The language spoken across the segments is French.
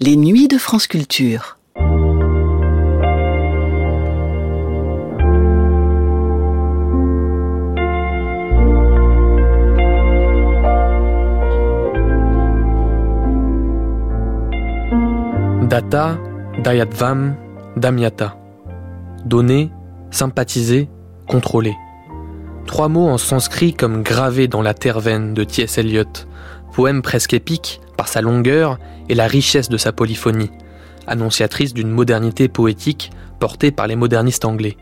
Les nuits de France Culture. Data, Dayatvam, Damyata. Donner, sympathiser, contrôler. Trois mots en sanskrit comme gravés dans la terre veine de T.S. Eliot. Poème presque épique par sa longueur et la richesse de sa polyphonie, annonciatrice d'une modernité poétique portée par les modernistes anglais.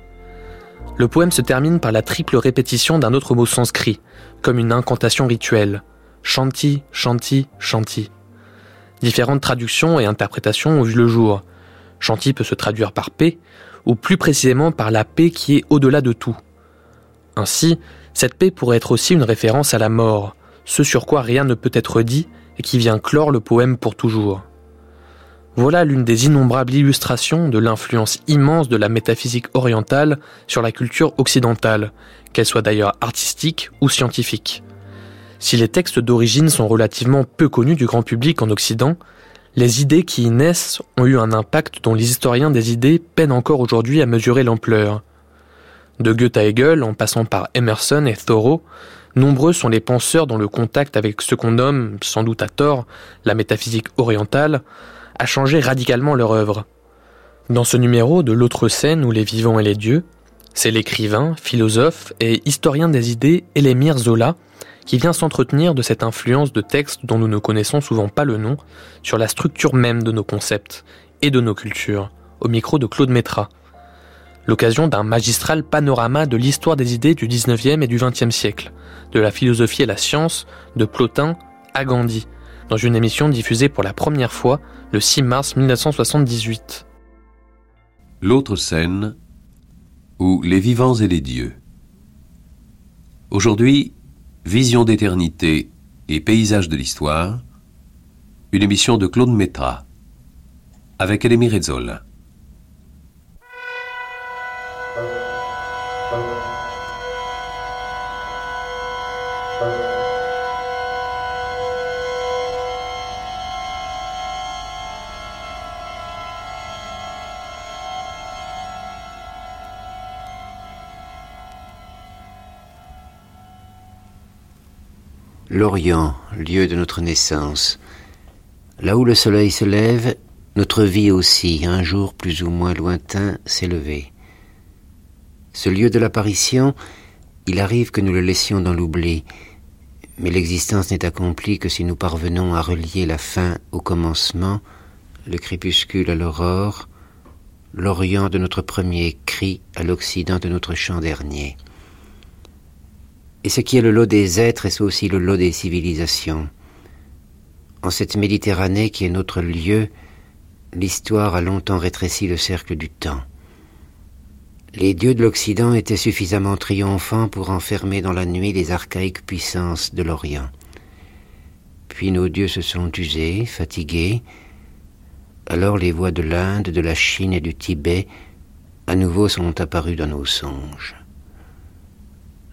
Le poème se termine par la triple répétition d'un autre mot sanskrit, comme une incantation rituelle. Shanti, shanti, shanti. Différentes traductions et interprétations ont vu le jour. Shanti peut se traduire par paix, ou plus précisément par la paix qui est au-delà de tout. Ainsi, cette paix pourrait être aussi une référence à la mort, ce sur quoi rien ne peut être dit et qui vient clore le poème pour toujours. Voilà l'une des innombrables illustrations de l'influence immense de la métaphysique orientale sur la culture occidentale, qu'elle soit d'ailleurs artistique ou scientifique. Si les textes d'origine sont relativement peu connus du grand public en Occident, les idées qui y naissent ont eu un impact dont les historiens des idées peinent encore aujourd'hui à mesurer l'ampleur. De Goethe à Hegel, en passant par Emerson et Thoreau, nombreux sont les penseurs dont le contact avec ce qu'on nomme, sans doute à tort, la métaphysique orientale, a changé radicalement leur œuvre. Dans ce numéro de l'autre scène où les vivants et les dieux, c'est l'écrivain, philosophe et historien des idées Élémir Zola qui vient s'entretenir de cette influence de textes dont nous ne connaissons souvent pas le nom sur la structure même de nos concepts et de nos cultures, au micro de Claude Métra. L'occasion d'un magistral panorama de l'histoire des idées du 19e et du 20e siècle, de la philosophie et la science, de Plotin à Gandhi, dans une émission diffusée pour la première fois le 6 mars 1978. L'autre scène, ou les vivants et les dieux. Aujourd'hui, Vision d'éternité et paysage de l'histoire, une émission de Claude Métra, avec Elémir Rezzola. L'Orient, lieu de notre naissance. Là où le soleil se lève, notre vie aussi, un jour plus ou moins lointain, s'est levée. Ce lieu de l'apparition, il arrive que nous le laissions dans l'oubli, mais l'existence n'est accomplie que si nous parvenons à relier la fin au commencement, le crépuscule à l'aurore, l'Orient de notre premier cri à l'Occident de notre chant dernier. Et ce qui est le lot des êtres est aussi le lot des civilisations. En cette Méditerranée qui est notre lieu, l'histoire a longtemps rétréci le cercle du temps. Les dieux de l'Occident étaient suffisamment triomphants pour enfermer dans la nuit les archaïques puissances de l'Orient. Puis nos dieux se sont usés, fatigués. Alors les voix de l'Inde, de la Chine et du Tibet à nouveau sont apparues dans nos songes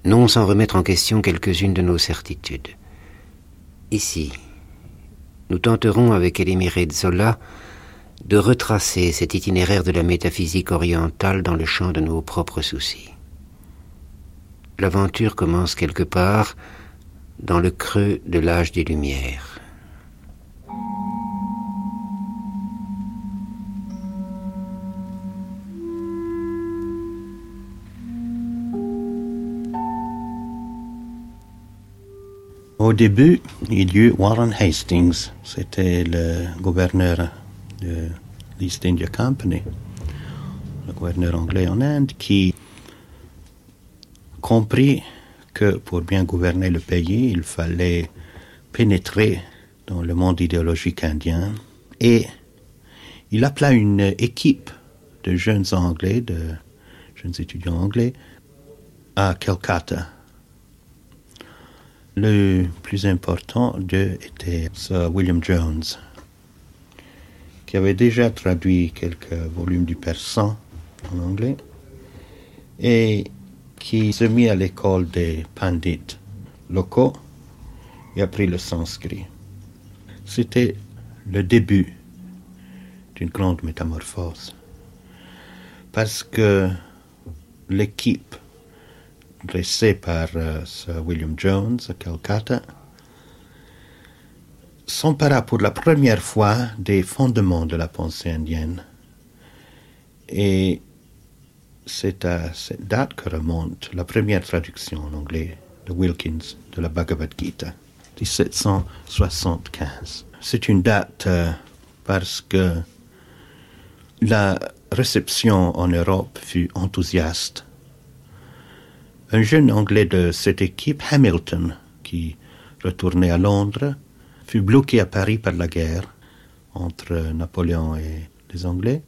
non sans remettre en question quelques-unes de nos certitudes. Ici, nous tenterons avec Elimire Zola de retracer cet itinéraire de la métaphysique orientale dans le champ de nos propres soucis. L'aventure commence quelque part dans le creux de l'âge des Lumières. Au début, il y eut Warren Hastings, c'était le gouverneur de l'East India Company, le gouverneur anglais en Inde, qui comprit que pour bien gouverner le pays, il fallait pénétrer dans le monde idéologique indien. Et il appela une équipe de jeunes anglais, de jeunes étudiants anglais, à Calcutta le plus important d'eux était Sir William Jones, qui avait déjà traduit quelques volumes du persan en anglais et qui se mit à l'école des pandits locaux et apprit le sanskrit. C'était le début d'une grande métamorphose. Parce que l'équipe dressée par euh, Sir William Jones à Calcutta s'empara pour la première fois des fondements de la pensée indienne. Et c'est à cette date que remonte la première traduction en anglais de Wilkins de la Bhagavad Gita, 1775. C'est une date euh, parce que la réception en Europe fut enthousiaste. Un jeune Anglais de cette équipe, Hamilton, qui retournait à Londres, fut bloqué à Paris par la guerre entre Napoléon et les Anglais.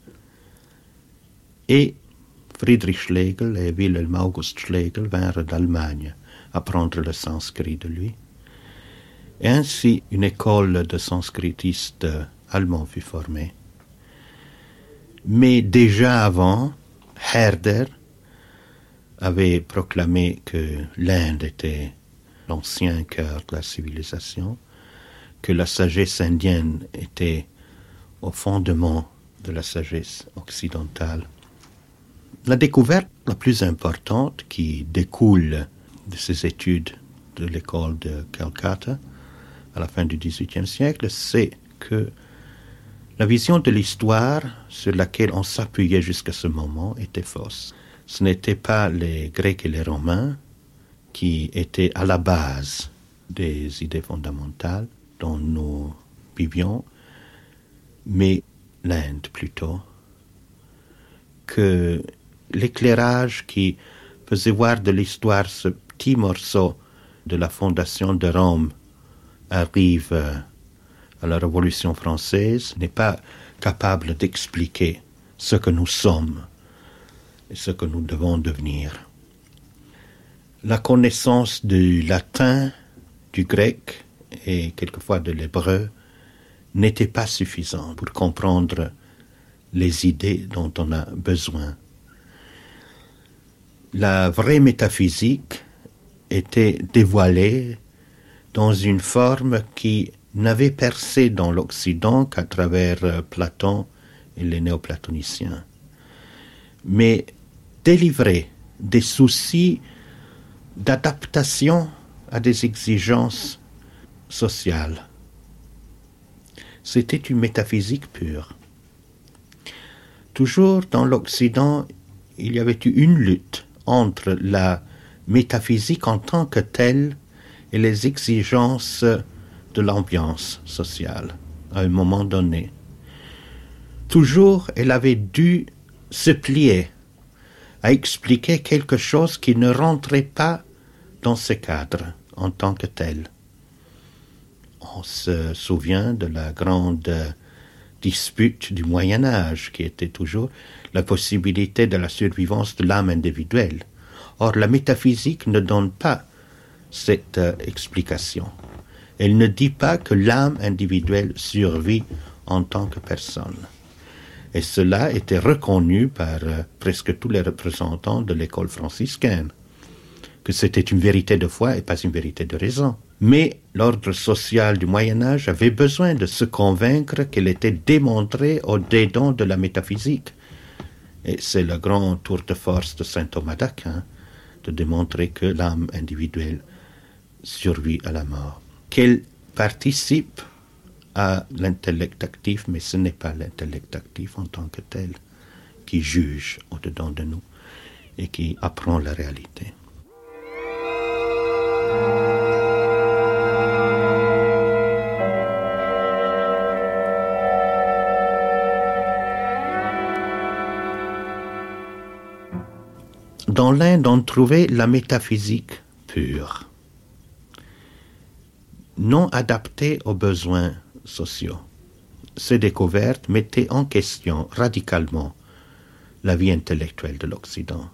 Et Friedrich Schlegel et Wilhelm August Schlegel vinrent d'Allemagne apprendre le sanskrit de lui. Et ainsi, une école de sanskritistes allemands fut formée. Mais déjà avant, Herder avait proclamé que l'Inde était l'ancien cœur de la civilisation, que la sagesse indienne était au fondement de la sagesse occidentale. La découverte la plus importante qui découle de ces études de l'école de Calcutta à la fin du XVIIIe siècle, c'est que la vision de l'histoire sur laquelle on s'appuyait jusqu'à ce moment était fausse. Ce n'étaient pas les Grecs et les Romains qui étaient à la base des idées fondamentales dont nous vivions, mais l'Inde plutôt, que l'éclairage qui faisait voir de l'histoire ce petit morceau de la fondation de Rome arrive à la Révolution française n'est pas capable d'expliquer ce que nous sommes ce que nous devons devenir. La connaissance du latin, du grec et quelquefois de l'hébreu n'était pas suffisante pour comprendre les idées dont on a besoin la vraie métaphysique était dévoilée dans une forme qui n'avait percé dans l'Occident qu'à travers Platon et les néoplatoniciens, mais délivrée des soucis d'adaptation à des exigences sociales. C'était une métaphysique pure. Toujours dans l'Occident, il y avait eu une lutte entre la métaphysique en tant que telle et les exigences de l'ambiance sociale à un moment donné. Toujours, elle avait dû se plier à expliquer quelque chose qui ne rentrait pas dans ce cadre en tant que tel. On se souvient de la grande dispute du Moyen Âge, qui était toujours la possibilité de la survivance de l'âme individuelle. Or, la métaphysique ne donne pas cette euh, explication. Elle ne dit pas que l'âme individuelle survit en tant que personne. Et cela était reconnu par euh, presque tous les représentants de l'école franciscaine, que c'était une vérité de foi et pas une vérité de raison. Mais l'ordre social du Moyen Âge avait besoin de se convaincre qu'elle était démontrée au dédon de la métaphysique. Et c'est le grand tour de force de saint Thomas d'Aquin de démontrer que l'âme individuelle survit à la mort, qu'elle participe à l'intellect actif, mais ce n'est pas l'intellect actif en tant que tel qui juge au-dedans de nous et qui apprend la réalité. Dans l'Inde, on trouvait la métaphysique pure, non adaptée aux besoins sociaux. Ces découvertes mettaient en question radicalement la vie intellectuelle de l'Occident.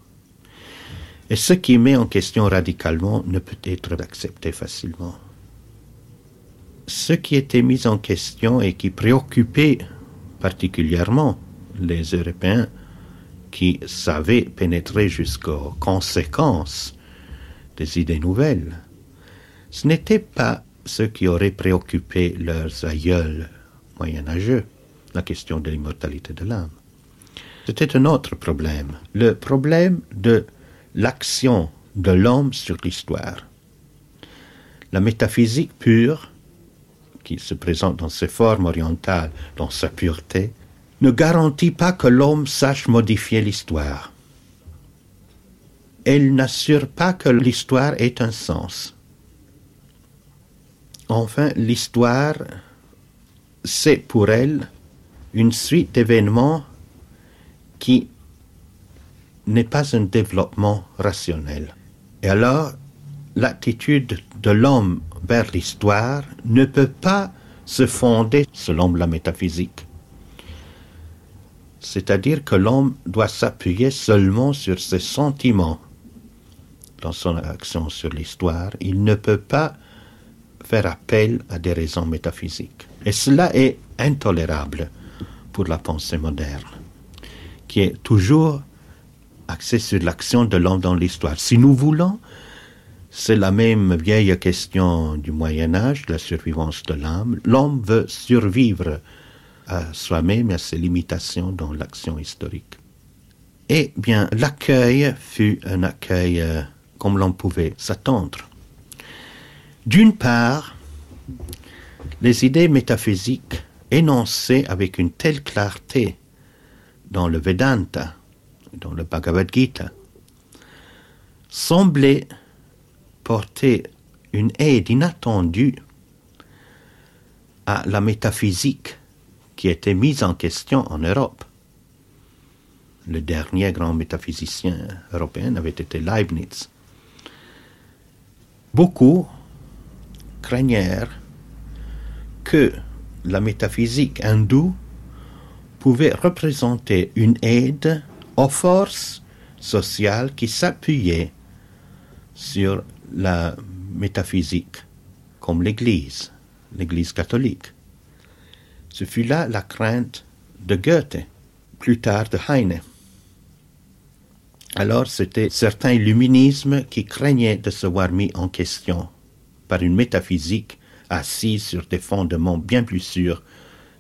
Et ce qui met en question radicalement ne peut être accepté facilement. Ce qui était mis en question et qui préoccupait particulièrement les Européens qui savaient pénétrer jusqu'aux conséquences des idées nouvelles. Ce n'était pas ce qui aurait préoccupé leurs aïeuls moyenâgeux. la question de l'immortalité de l'âme. C'était un autre problème, le problème de l'action de l'homme sur l'histoire. La métaphysique pure, qui se présente dans ses formes orientales, dans sa pureté, ne garantit pas que l'homme sache modifier l'histoire. Elle n'assure pas que l'histoire ait un sens. Enfin, l'histoire, c'est pour elle une suite d'événements qui n'est pas un développement rationnel. Et alors, l'attitude de l'homme vers l'histoire ne peut pas se fonder selon la métaphysique. C'est-à-dire que l'homme doit s'appuyer seulement sur ses sentiments dans son action sur l'histoire. Il ne peut pas faire appel à des raisons métaphysiques. Et cela est intolérable pour la pensée moderne, qui est toujours axée sur l'action de l'homme dans l'histoire. Si nous voulons, c'est la même vieille question du Moyen Âge, de la survivance de l'âme. L'homme veut survivre à soi-même et à ses limitations dans l'action historique. Eh bien, l'accueil fut un accueil euh, comme l'on pouvait s'attendre. D'une part, les idées métaphysiques énoncées avec une telle clarté dans le Vedanta, dans le Bhagavad Gita, semblaient porter une aide inattendue à la métaphysique qui était mise en question en Europe. Le dernier grand métaphysicien européen avait été Leibniz. Beaucoup craignèrent que la métaphysique hindoue pouvait représenter une aide aux forces sociales qui s'appuyaient sur la métaphysique, comme l'Église, l'Église catholique. Ce fut là la crainte de Goethe, plus tard de Heine. Alors c'était certains illuminismes qui craignaient de se voir mis en question par une métaphysique assise sur des fondements bien plus sûrs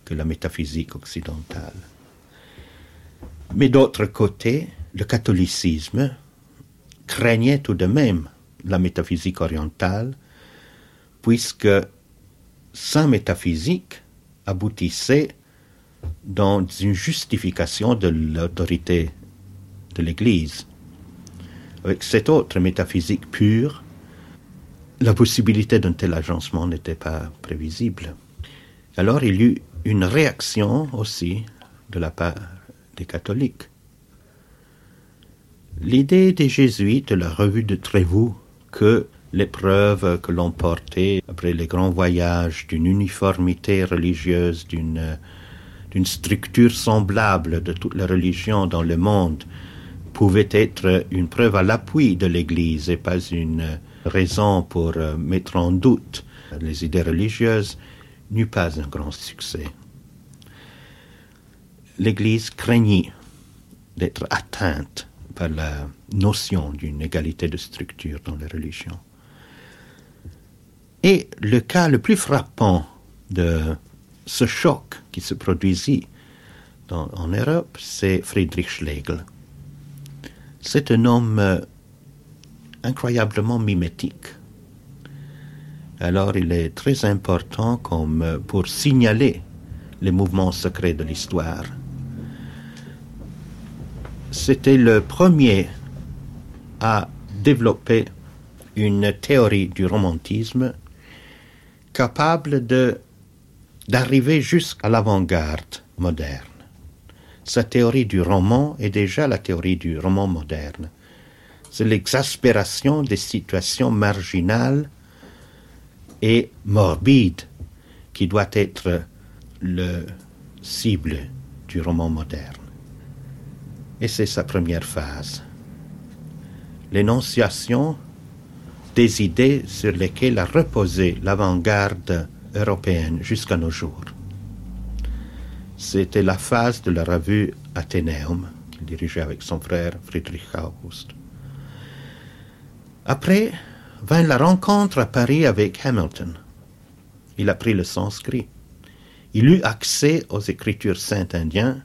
que la métaphysique occidentale. Mais d'autre côté, le catholicisme craignait tout de même la métaphysique orientale, puisque sa métaphysique aboutissait dans une justification de l'autorité de l'Église. Avec cette autre métaphysique pure, la possibilité d'un tel agencement n'était pas prévisible. Alors il y eut une réaction aussi de la part des catholiques. L'idée des jésuites de la revue de Trévoux que l'épreuve que l'on portait après les grands voyages d'une uniformité religieuse, d'une d'une structure semblable de toutes les religions dans le monde pouvait être une preuve à l'appui de l'Église et pas une raison pour euh, mettre en doute les idées religieuses, n'eut pas un grand succès. L'Église craignit d'être atteinte par la notion d'une égalité de structure dans les religions. Et le cas le plus frappant de ce choc qui se produisit en Europe, c'est Friedrich Schlegel. C'est un homme euh, incroyablement mimétique. Alors il est très important comme pour signaler les mouvements secrets de l'histoire. C'était le premier à développer une théorie du romantisme capable de d'arriver jusqu'à l'avant-garde moderne. Sa théorie du roman est déjà la théorie du roman moderne. C'est l'exaspération des situations marginales et morbides qui doit être le cible du roman moderne. Et c'est sa première phase. L'énonciation des idées sur lesquelles a reposé l'avant-garde européenne jusqu'à nos jours. C'était la phase de la revue Athénéum qu'il dirigeait avec son frère Friedrich August. Après vint la rencontre à Paris avec Hamilton. Il a pris le sanskrit. il eut accès aux écritures saintes indiennes,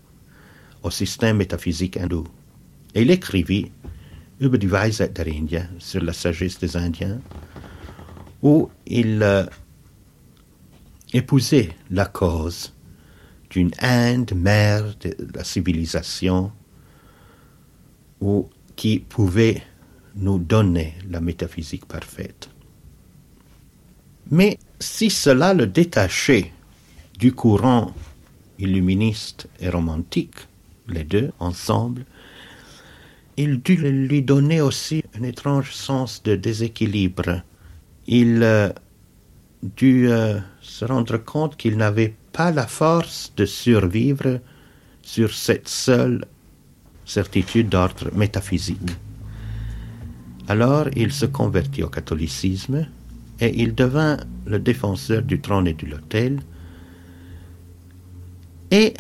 au système métaphysique hindou. Et il écrivit Über der Indiens, sur la sagesse des Indiens, où il euh, épousait la cause d'une Inde mère de la civilisation, ou qui pouvait nous donner la métaphysique parfaite. Mais si cela le détachait du courant illuministe et romantique, les deux ensemble, il dut lui donner aussi un étrange sens de déséquilibre. Il euh, dut euh, se rendre compte qu'il n'avait pas la force de survivre sur cette seule certitude d'ordre métaphysique. Alors il se convertit au catholicisme et il devint le défenseur du trône et de l'autel. Et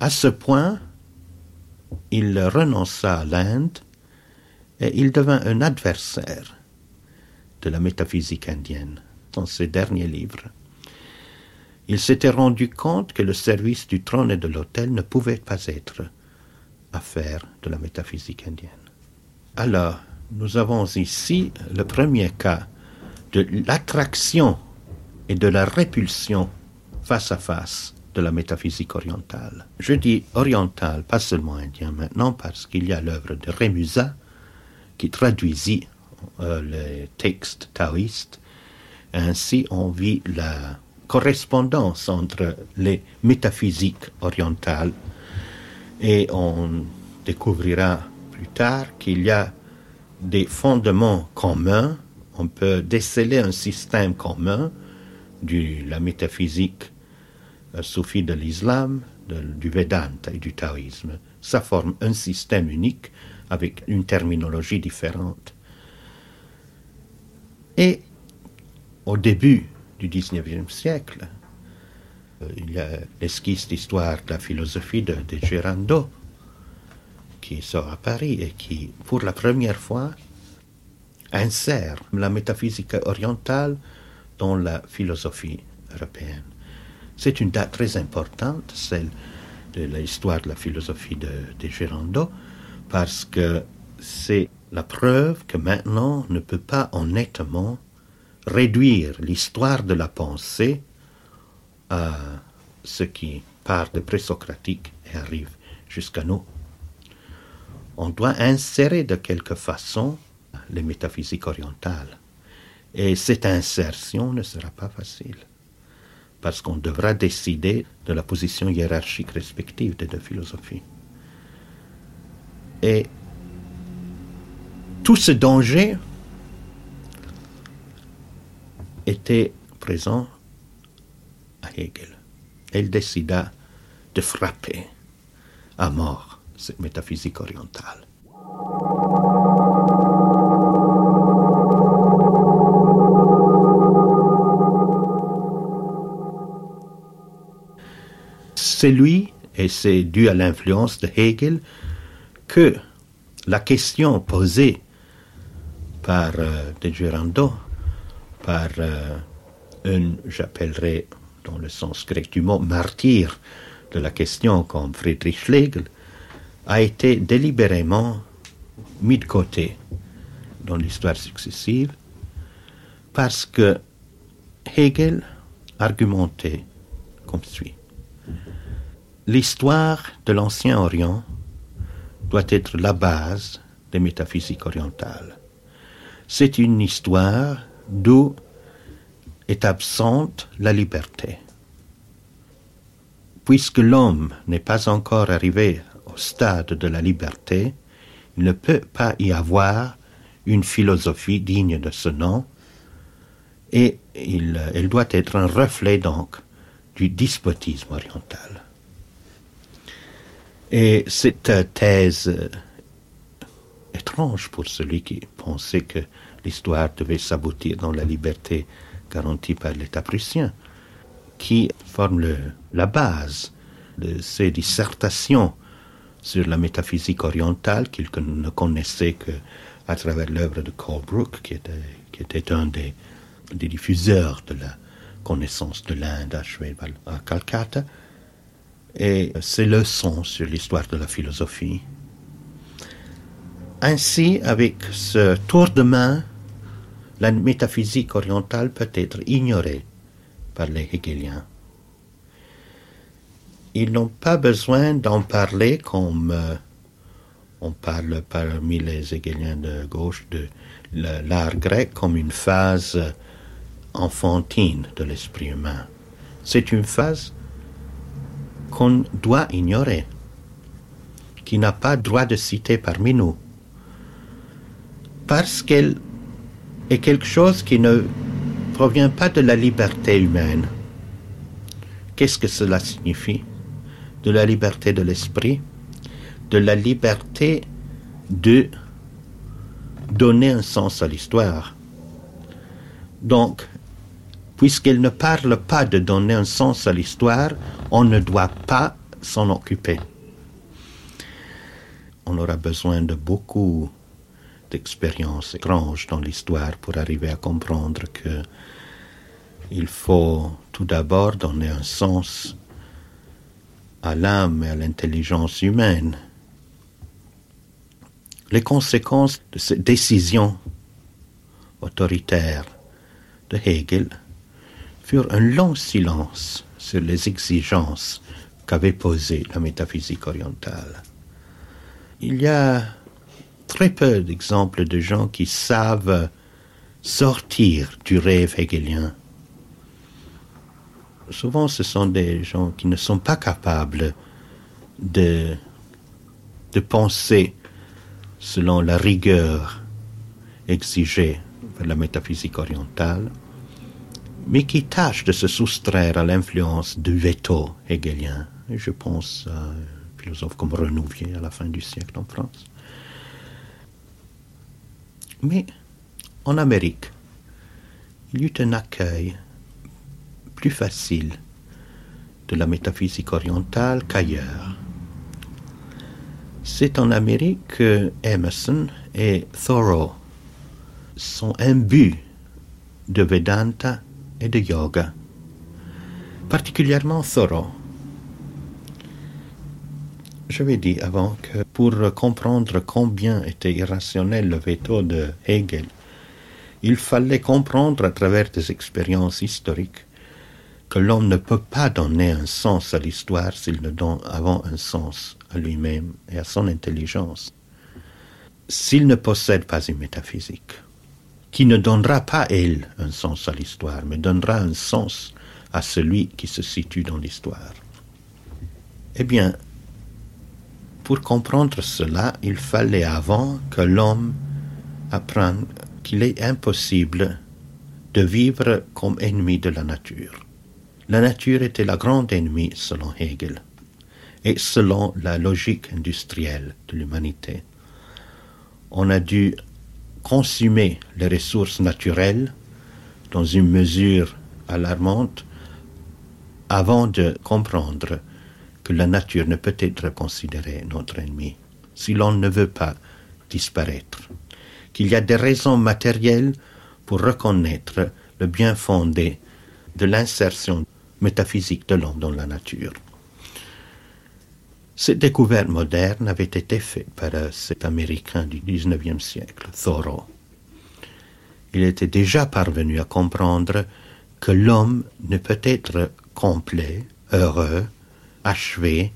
à ce point, il renonça à l'Inde et il devint un adversaire de la métaphysique indienne dans ses derniers livres. Il s'était rendu compte que le service du trône et de l'autel ne pouvait pas être affaire de la métaphysique indienne. Alors, nous avons ici le premier cas de l'attraction et de la répulsion face à face de la métaphysique orientale. Je dis orientale, pas seulement indien maintenant, parce qu'il y a l'œuvre de Rémusa qui traduisit euh, les textes taoïstes. Ainsi, on vit la correspondance entre les métaphysiques orientales et on découvrira plus tard qu'il y a des fondements communs, on peut déceler un système commun de la métaphysique euh, soufie de l'islam, du Vedanta et du taoïsme. Ça forme un système unique avec une terminologie différente. Et au début du XIXe siècle, euh, il y a l'esquisse d'histoire de la philosophie de, de Girando, qui sort à Paris et qui, pour la première fois, insère la métaphysique orientale dans la philosophie européenne. C'est une date très importante, celle de l'histoire de la philosophie de, de parce que c'est la preuve que maintenant on ne peut pas honnêtement réduire l'histoire de la pensée à ce qui part de présocratique et arrive jusqu'à nous on doit insérer de quelque façon les métaphysiques orientales. Et cette insertion ne sera pas facile, parce qu'on devra décider de la position hiérarchique respective des deux philosophies. Et tout ce danger était présent à Hegel. Elle décida de frapper à mort cette métaphysique orientale. C'est lui, et c'est dû à l'influence de Hegel, que la question posée par euh, De Girando, par euh, un, j'appellerais dans le sens grec du mot, martyr de la question comme Friedrich Schlegel, a été délibérément mis de côté dans l'histoire successive parce que Hegel argumentait comme suit. L'histoire de l'Ancien Orient doit être la base des métaphysiques orientales. C'est une histoire d'où est absente la liberté. Puisque l'homme n'est pas encore arrivé au stade de la liberté, il ne peut pas y avoir une philosophie digne de ce nom, et il, elle doit être un reflet donc du despotisme oriental. Et cette thèse étrange pour celui qui pensait que l'histoire devait s'aboutir dans la liberté garantie par l'État prussien, qui forme la base de ces dissertations sur la métaphysique orientale qu'il ne connaissait que à travers l'œuvre de Colebrook, qui était, un des, diffuseurs de la connaissance de l'Inde achevée à Calcutta et ses leçons sur l'histoire de la philosophie. Ainsi, avec ce tour de main, la métaphysique orientale peut être ignorée par les hegeliens. Ils n'ont pas besoin d'en parler comme euh, on parle parmi les hegeliens de gauche de l'art grec comme une phase enfantine de l'esprit humain. C'est une phase qu'on doit ignorer, qui n'a pas droit de citer parmi nous, parce qu'elle est quelque chose qui ne provient pas de la liberté humaine. Qu'est-ce que cela signifie? De la liberté de l'esprit, de la liberté de donner un sens à l'histoire. Donc, puisqu'elle ne parle pas de donner un sens à l'histoire, on ne doit pas s'en occuper. On aura besoin de beaucoup d'expériences étranges dans l'histoire pour arriver à comprendre que il faut tout d'abord donner un sens à l'âme et à l'intelligence humaine. Les conséquences de cette décision autoritaire de Hegel furent un long silence sur les exigences qu'avait posées la métaphysique orientale. Il y a très peu d'exemples de gens qui savent sortir du rêve hegelien. Souvent, ce sont des gens qui ne sont pas capables de, penser selon la rigueur exigée par la métaphysique orientale mais qui tâche de se soustraire à l'influence du veto hegelien. je pense à un philosophe comme Renouvier à la fin du siècle en France. Mais en Amérique, il y eut un accueil plus facile de la métaphysique orientale qu'ailleurs. C'est en Amérique que Emerson et Thoreau sont imbus de Vedanta et de yoga, particulièrement Thoreau. J'avais dit avant que pour comprendre combien était irrationnel le veto de Hegel, il fallait comprendre à travers des expériences historiques que l'homme ne peut pas donner un sens à l'histoire s'il ne donne avant un sens à lui-même et à son intelligence, s'il ne possède pas une métaphysique qui ne donnera pas, elle, un sens à l'histoire, mais donnera un sens à celui qui se situe dans l'histoire. Eh bien, pour comprendre cela, il fallait avant que l'homme apprenne qu'il est impossible de vivre comme ennemi de la nature. La nature était la grande ennemie selon Hegel et selon la logique industrielle de l'humanité. On a dû consumer les ressources naturelles dans une mesure alarmante avant de comprendre que la nature ne peut être considérée notre ennemi si l'on ne veut pas disparaître, qu'il y a des raisons matérielles pour reconnaître le bien fondé de l'insertion métaphysique de l'homme dans la nature. Cette découverte moderne avait été faite par cet Américain du XIXe siècle, Thoreau. Il était déjà parvenu à comprendre que l'homme ne peut être complet, heureux, achevé,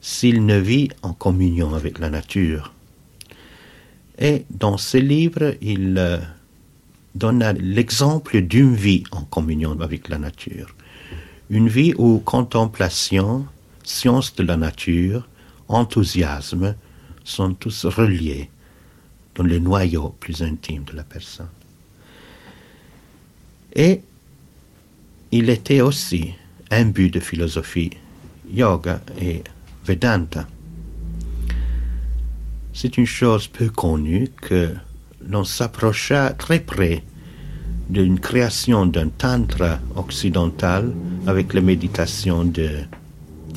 s'il ne vit en communion avec la nature. Et dans ce livre, il donna l'exemple d'une vie en communion avec la nature. Une vie où contemplation, science de la nature, enthousiasme sont tous reliés dans le noyau plus intime de la personne. Et il était aussi imbu de philosophie, yoga et Vedanta. C'est une chose peu connue que l'on s'approcha très près d'une création d'un tantra occidental avec la méditation de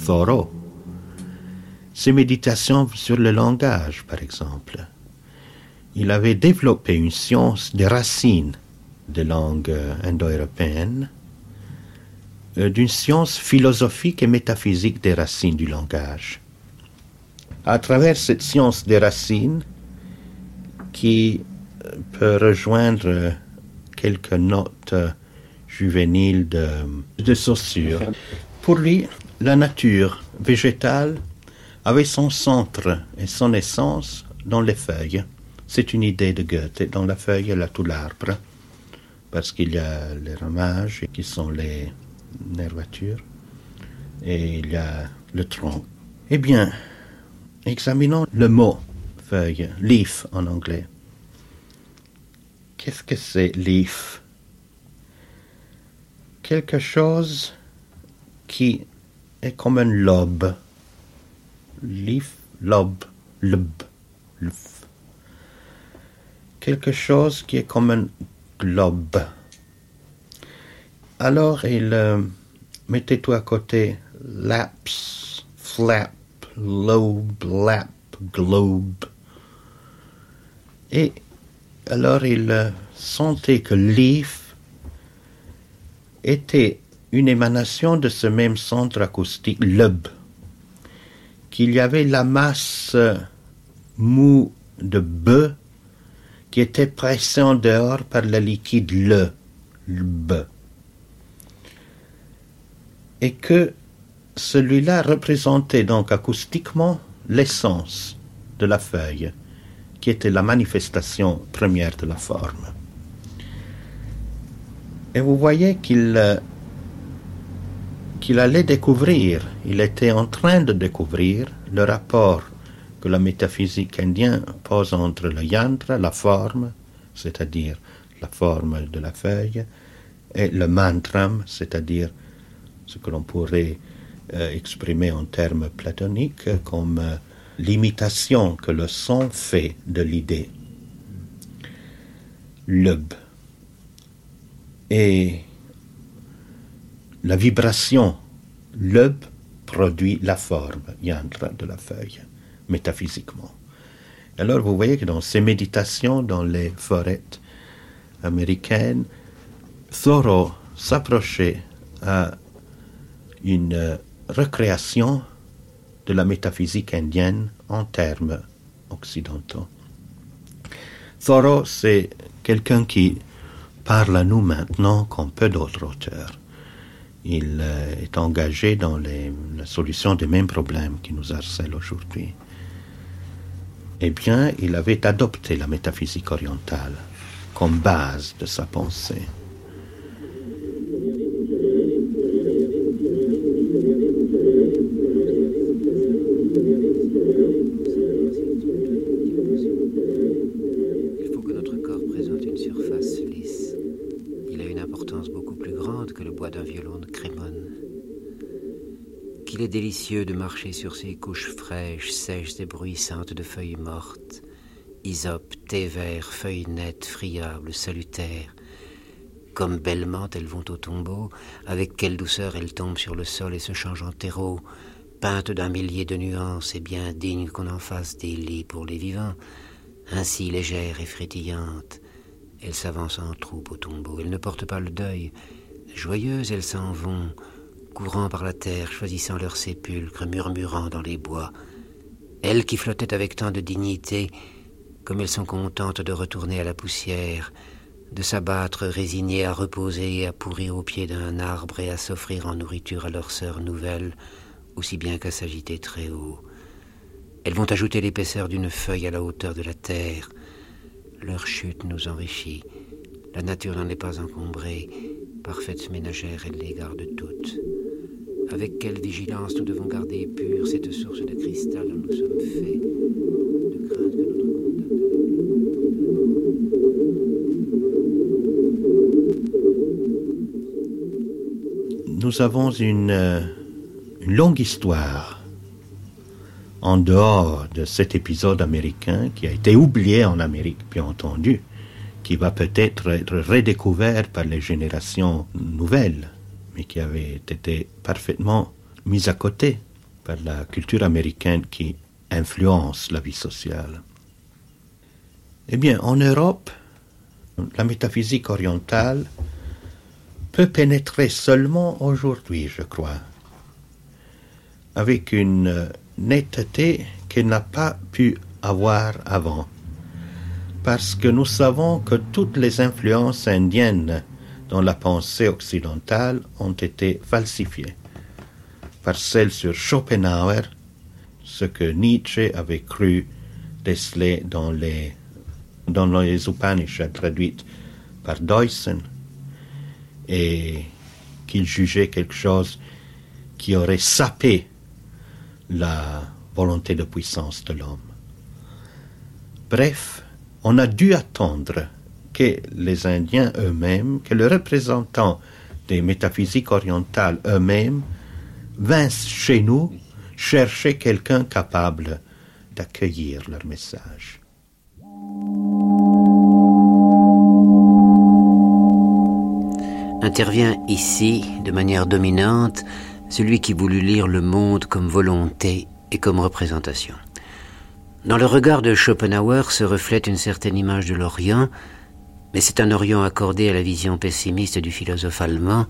Thoreau. Ses méditations sur le langage, par exemple. Il avait développé une science des racines des langues indo-européennes euh, d'une science philosophique et métaphysique des racines du langage. À travers cette science des racines, qui peut rejoindre quelques notes juvéniles de, de Saussure, pour lui, la nature végétale avait son centre et son essence dans les feuilles. C'est une idée de Goethe. Dans la feuille, il y a tout l'arbre, parce qu'il y a les ramages qui sont les nervatures, et il y a le tronc. Eh bien, examinons le mot feuille, leaf en anglais. Qu'est-ce que c'est leaf? Quelque chose qui est comme un lobe. Leaf, lobe, lub, luf. Quelque chose qui est comme un globe. Alors il euh, mettait tout à côté laps, flap, lobe, lap, globe. Et alors il euh, sentait que leaf était une émanation de ce même centre acoustique, lub, qu'il y avait la masse mou de B qui était pressée en dehors par le liquide le. Et que celui-là représentait donc acoustiquement l'essence de la feuille, qui était la manifestation première de la forme. Et vous voyez qu'il euh, qu'il allait découvrir, il était en train de découvrir le rapport que la métaphysique indienne pose entre le yantra, la forme, c'est-à-dire la forme de la feuille, et le mantram, c'est-à-dire ce que l'on pourrait euh, exprimer en termes platoniques comme euh, l'imitation que le son fait de l'idée. Lub. Et la vibration, lub, produit la forme, yantra, de la feuille, métaphysiquement. Alors vous voyez que dans ces méditations dans les forêts américaines, Thoreau s'approchait à une recréation de la métaphysique indienne en termes occidentaux. Thoreau, c'est quelqu'un qui parle à nous maintenant comme peu d'autres auteurs. Il euh, est engagé dans la solution des mêmes problèmes qui nous harcèlent aujourd'hui. Eh bien, il avait adopté la métaphysique orientale comme base de sa pensée. Délicieux de marcher sur ces couches fraîches, sèches et bruissantes de feuilles mortes, hysope, thé vert, feuilles nettes, friables, salutaires. Comme bellement elles vont au tombeau, avec quelle douceur elles tombent sur le sol et se changent en terreau, peintes d'un millier de nuances et bien dignes qu'on en fasse des lits pour les vivants, ainsi légères et frétillantes. Elles s'avancent en troupe au tombeau, elles ne portent pas le deuil. Joyeuses, elles s'en vont, courant par la terre, choisissant leur sépulcre, murmurant dans les bois. Elles qui flottaient avec tant de dignité, comme elles sont contentes de retourner à la poussière, de s'abattre résignées à reposer et à pourrir au pied d'un arbre et à s'offrir en nourriture à leurs sœurs nouvelles, aussi bien qu'à s'agiter très haut. Elles vont ajouter l'épaisseur d'une feuille à la hauteur de la terre. Leur chute nous enrichit. La nature n'en est pas encombrée. Parfaite ménagère, elle les garde toutes. Avec quelle vigilance nous devons garder pure cette source de cristal dont nous sommes faits, Nous avons une, euh, une longue histoire en dehors de cet épisode américain qui a été oublié en Amérique, bien entendu, qui va peut-être être redécouvert par les générations nouvelles mais qui avait été parfaitement mise à côté par la culture américaine qui influence la vie sociale. Eh bien, en Europe, la métaphysique orientale peut pénétrer seulement aujourd'hui, je crois, avec une netteté qu'elle n'a pas pu avoir avant. Parce que nous savons que toutes les influences indiennes dans la pensée occidentale ont été falsifiées par celles sur Schopenhauer, ce que Nietzsche avait cru déceler dans les, dans les Upanishads traduites par Deussen, et qu'il jugeait quelque chose qui aurait sapé la volonté de puissance de l'homme. Bref, on a dû attendre que les Indiens eux-mêmes, que les représentants des métaphysiques orientales eux-mêmes vinssent chez nous chercher quelqu'un capable d'accueillir leur message. Intervient ici, de manière dominante, celui qui voulut lire le monde comme volonté et comme représentation. Dans le regard de Schopenhauer se reflète une certaine image de l'Orient, mais c'est un Orient accordé à la vision pessimiste du philosophe allemand,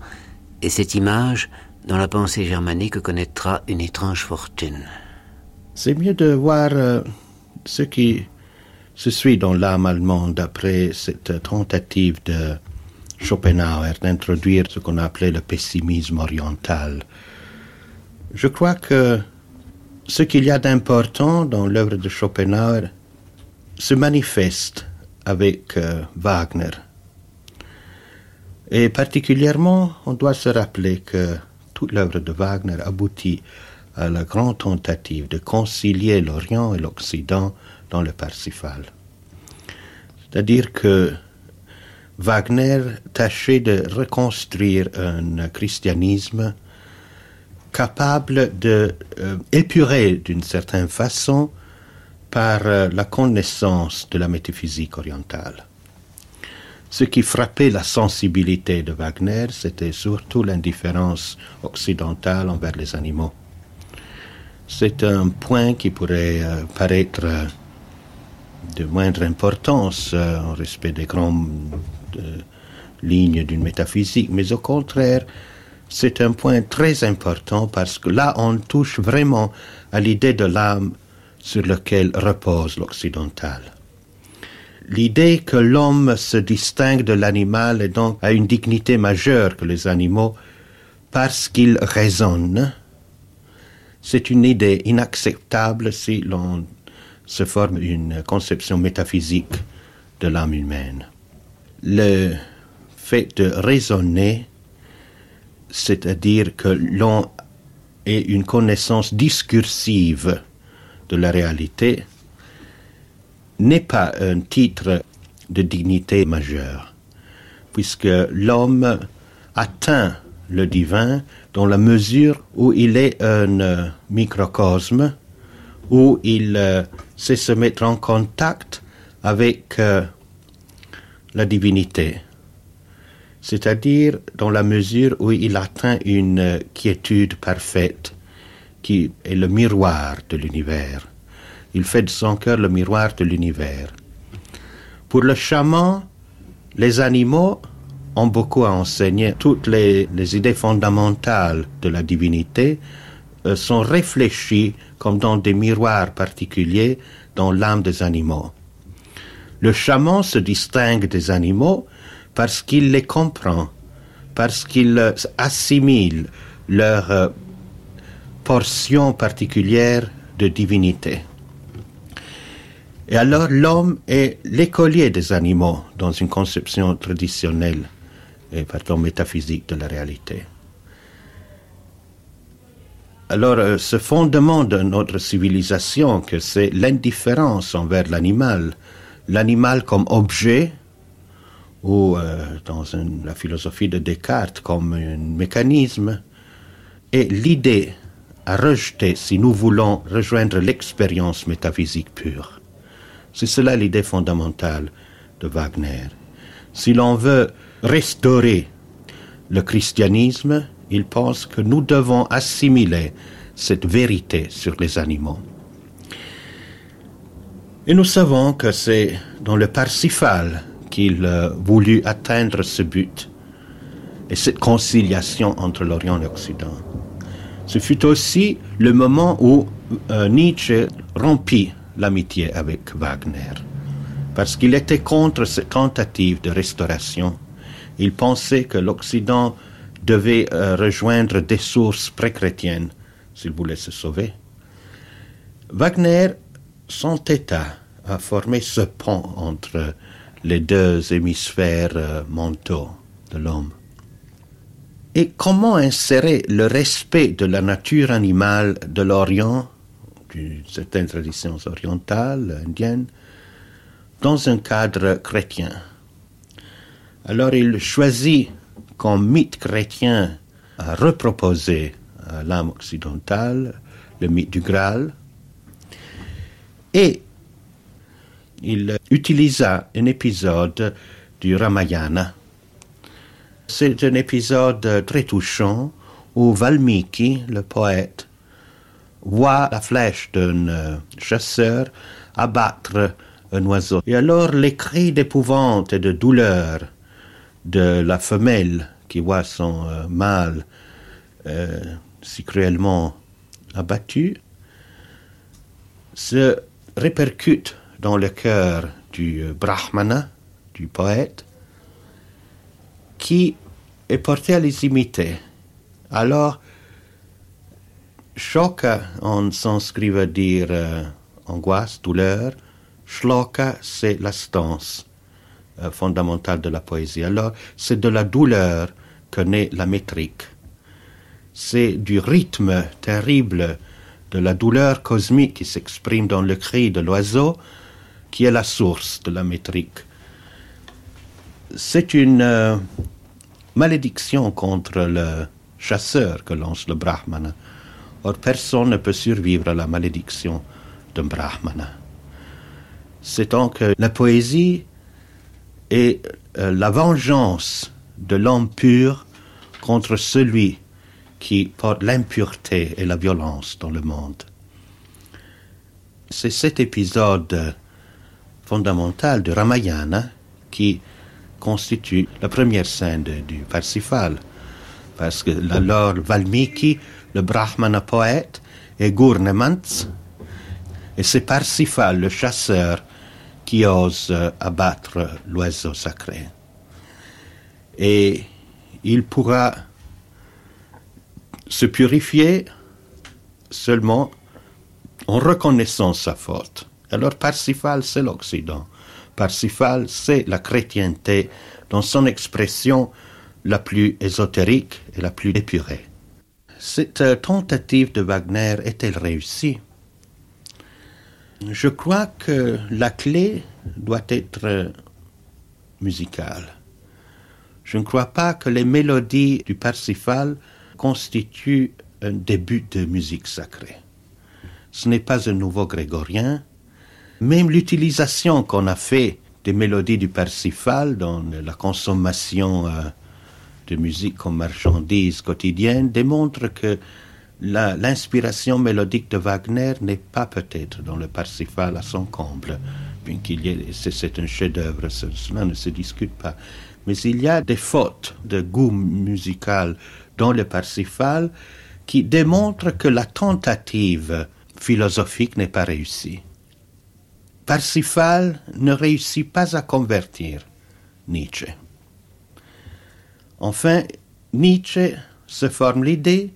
et cette image, dans la pensée germanique, connaîtra une étrange fortune. C'est mieux de voir euh, ce qui se suit dans l'âme allemande après cette tentative de Schopenhauer d'introduire ce qu'on appelait le pessimisme oriental. Je crois que ce qu'il y a d'important dans l'œuvre de Schopenhauer se manifeste avec euh, Wagner. Et particulièrement, on doit se rappeler que toute l'œuvre de Wagner aboutit à la grande tentative de concilier l'Orient et l'Occident dans le Parsifal. C'est-à-dire que Wagner tâchait de reconstruire un christianisme capable de euh, épurer d'une certaine façon par euh, la connaissance de la métaphysique orientale. Ce qui frappait la sensibilité de Wagner, c'était surtout l'indifférence occidentale envers les animaux. C'est un point qui pourrait euh, paraître de moindre importance en respect des grandes lignes d'une métaphysique, mais au contraire, c'est un point très important parce que là, on touche vraiment à l'idée de l'âme sur laquelle repose l'occidental. L'idée que l'homme se distingue de l'animal et donc a une dignité majeure que les animaux parce qu'il raisonne, c'est une idée inacceptable si l'on se forme une conception métaphysique de l'âme humaine. Le fait de raisonner c'est-à-dire que l'on ait une connaissance discursive de la réalité, n'est pas un titre de dignité majeure, puisque l'homme atteint le divin dans la mesure où il est un microcosme, où il euh, sait se mettre en contact avec euh, la divinité. C'est-à-dire dans la mesure où il atteint une quiétude parfaite, qui est le miroir de l'univers. Il fait de son cœur le miroir de l'univers. Pour le chaman, les animaux ont beaucoup à enseigner. Toutes les, idées fondamentales de la divinité euh, sont réfléchies comme dans des miroirs particuliers dans l'âme des animaux. Le chaman se distingue des animaux parce qu'il les comprend, parce qu'il assimile leur euh, portion particulière de divinité. Et alors l'homme est l'écolier des animaux dans une conception traditionnelle et pardon, métaphysique de la réalité. Alors euh, ce fondement de notre civilisation, que c'est l'indifférence envers l'animal, l'animal comme objet, ou euh, dans la philosophie de Descartes comme un mécanisme, et l'idée à rejeter si nous voulons rejoindre l'expérience métaphysique pure. C'est cela l'idée fondamentale de Wagner. Si l'on veut restaurer le christianisme, il pense que nous devons assimiler cette vérité sur les animaux. Et nous savons que c'est dans le Parsifal qu'il voulut atteindre ce but. et cette conciliation entre l'Orient et l'Occident. Ce fut aussi le moment où euh, Nietzsche rompit l'amitié avec Wagner, parce qu'il était contre cette tentative de restauration. Il pensait que l'Occident devait euh, rejoindre des sources pré-chrétiennes s'il voulait se sauver. Wagner s'entêta à former ce pont entre les deux hémisphères euh, mentaux de l'homme. Et comment insérer le respect de la nature animale de l'Orient, d'une certaine tradition orientale, indienne, dans un cadre chrétien? Alors il choisit comme mythe chrétien à reproposer à l'âme occidentale le mythe du Graal. Et il utilisa un épisode du Ramayana c'est un épisode très touchant où Valmiki, le poète, voit la flèche d'un euh, chasseur abattre un oiseau. Et alors les cris d'épouvante et de douleur de la femelle qui voit son euh, mâle euh, si cruellement abattu se répercutent dans le cœur du brahmana, du poète, qui est porté à les imiter. Alors, shoka en sanskrit veut dire euh, angoisse, douleur. Shloka, c'est la stance euh, fondamentale de la poésie. Alors, c'est de la douleur que naît la métrique. C'est du rythme terrible de la douleur cosmique qui s'exprime dans le cri de l'oiseau qui est la source de la métrique c'est une euh, malédiction contre le chasseur que lance le brahmana. Or, personne ne peut survivre à la malédiction d'un brahmana. C'est donc la poésie est euh, la vengeance de l'homme pur contre celui qui porte l'impureté et la violence dans le monde. C'est cet épisode fondamental de Ramayana qui constitue la première scène du Parsifal. Parce que alors Valmiki, le brahmana poète, et Gurnemans, et c'est Parsifal, le chasseur, qui ose abattre l'oiseau sacré. Et il pourra se purifier seulement en reconnaissant sa faute. Alors Parsifal, c'est l'Occident. Parsifal, c'est la chrétienté dans son expression la plus ésotérique et la plus épurée. Cette tentative de Wagner est-elle réussie? Je crois que la clé doit être musicale. Je ne crois pas que les mélodies du Parsifal constituent un début de musique sacrée. Ce n'est pas un nouveau grégorien, même l'utilisation qu'on a fait des mélodies du Parsifal dans la consommation euh, de musique comme marchandise quotidienne démontre que l'inspiration mélodique de Wagner n'est pas peut-être dans le Parsifal à son comble, bien qu'il y c'est un chef-d'œuvre, cela ne se discute pas. Mais il y a des fautes de goût musical dans le Parsifal qui démontrent que la tentative philosophique n'est pas réussie. Parsifal ne réussit pas à convertir Nietzsche. Enfin, Nietzsche se forme l'idée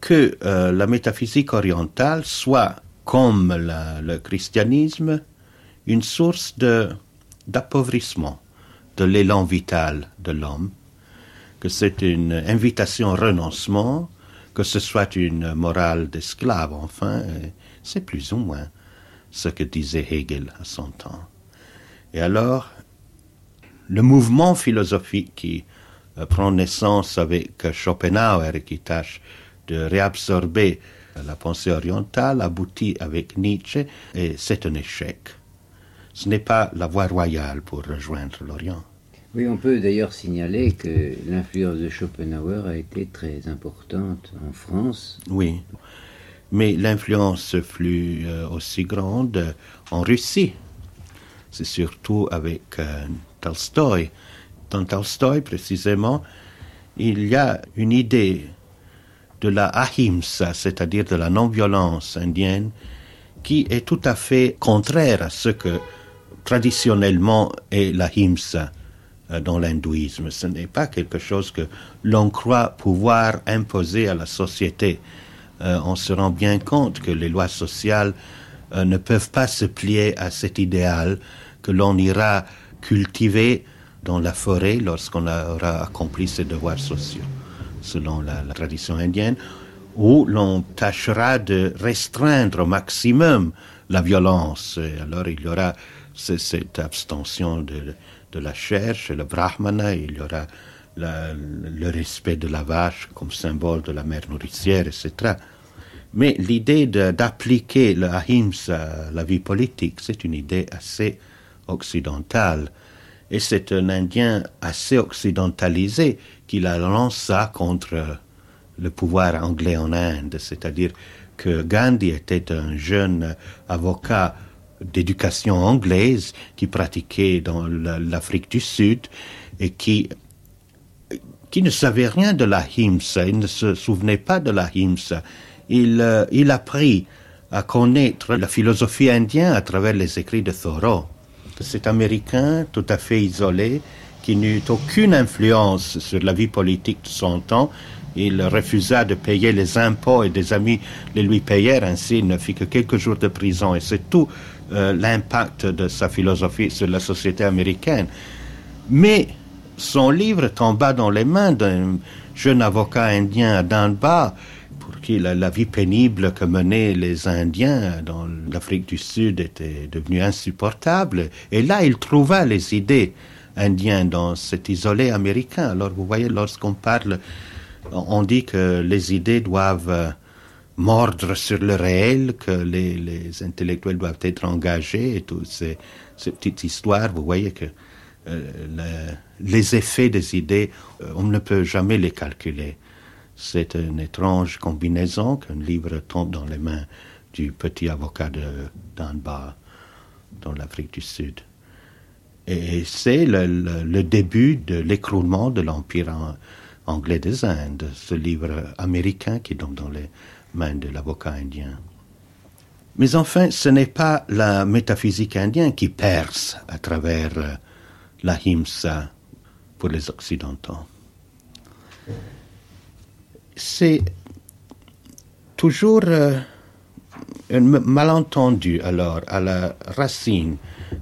que euh, la métaphysique orientale soit, comme le christianisme, une source d'appauvrissement de l'élan vital de l'homme, que c'est une invitation au renoncement, que ce soit une morale d'esclave, enfin, c'est plus ou moins ce que disait Hegel à son temps. Et alors, le mouvement philosophique qui euh, prend naissance avec Schopenhauer et qui tâche de réabsorber la pensée orientale aboutit avec Nietzsche et c'est un échec. Ce n'est pas la voie royale pour rejoindre l'Orient. Oui, on peut d'ailleurs signaler que l'influence de Schopenhauer a été très importante en France. Oui mais l'influence fut euh, aussi grande en Russie. C'est surtout avec euh, Tolstoï. Dans Tolstoï, précisément, il y a une idée de la ahimsa, c'est-à-dire de la non-violence indienne, qui est tout à fait contraire à ce que traditionnellement est l'ahimsa euh, dans l'hindouisme. Ce n'est pas quelque chose que l'on croit pouvoir imposer à la société. Euh, on se rend bien compte que les lois sociales euh, ne peuvent pas se plier à cet idéal que l'on ira cultiver dans la forêt lorsqu'on aura accompli ses devoirs sociaux, selon la, tradition indienne, où l'on tâchera de restreindre au maximum la violence. Et alors il y aura cette abstention de, de la chair chez le brahmana, il y aura le respect de la vache comme symbole de la mère nourricière, etc. Mais l'idée d'appliquer le ahimsa à la vie politique, c'est une idée assez occidentale. Et c'est un Indien assez occidentalisé qui la lança contre le pouvoir anglais en Inde. C'est-à-dire que Gandhi était un jeune avocat d'éducation anglaise qui pratiquait dans l'Afrique du Sud et qui, qui ne savait rien de la himsa, il ne se souvenait pas de la himsa. Il, euh, il apprit à connaître la philosophie indienne à travers les écrits de Thoreau. Cet Américain tout à fait isolé, qui n'eut aucune influence sur la vie politique de son temps, il refusa de payer les impôts et des amis les lui payèrent, ainsi il ne fit que quelques jours de prison. Et c'est tout euh, l'impact de sa philosophie sur la société américaine. Mais son livre tomba dans les mains d'un jeune avocat indien à Dunbar, pour qui la, vie pénible que menaient les Indiens dans l'Afrique du Sud était devenue insupportable. Et là, il trouva les idées indiennes dans cet isolé américain. Alors, vous voyez, lorsqu'on parle, on dit que les idées doivent euh, mordre sur le réel, que les, intellectuels doivent être engagés et toutes ces, petites histoires, vous voyez que euh, les effets des idées, euh, on ne peut jamais les calculer. C'est une étrange combinaison qu'un livre tombe dans les mains du petit avocat de Dunbar dans l'Afrique du Sud. Et c'est le, début de l'écroulement de l'Empire anglais des Indes, ce livre américain qui tombe dans les main de l'avocat indien. Mais enfin, ce n'est pas la métaphysique indienne qui perce à travers euh, la himsa pour les Occidentaux. C'est toujours euh, un malentendu alors à la racine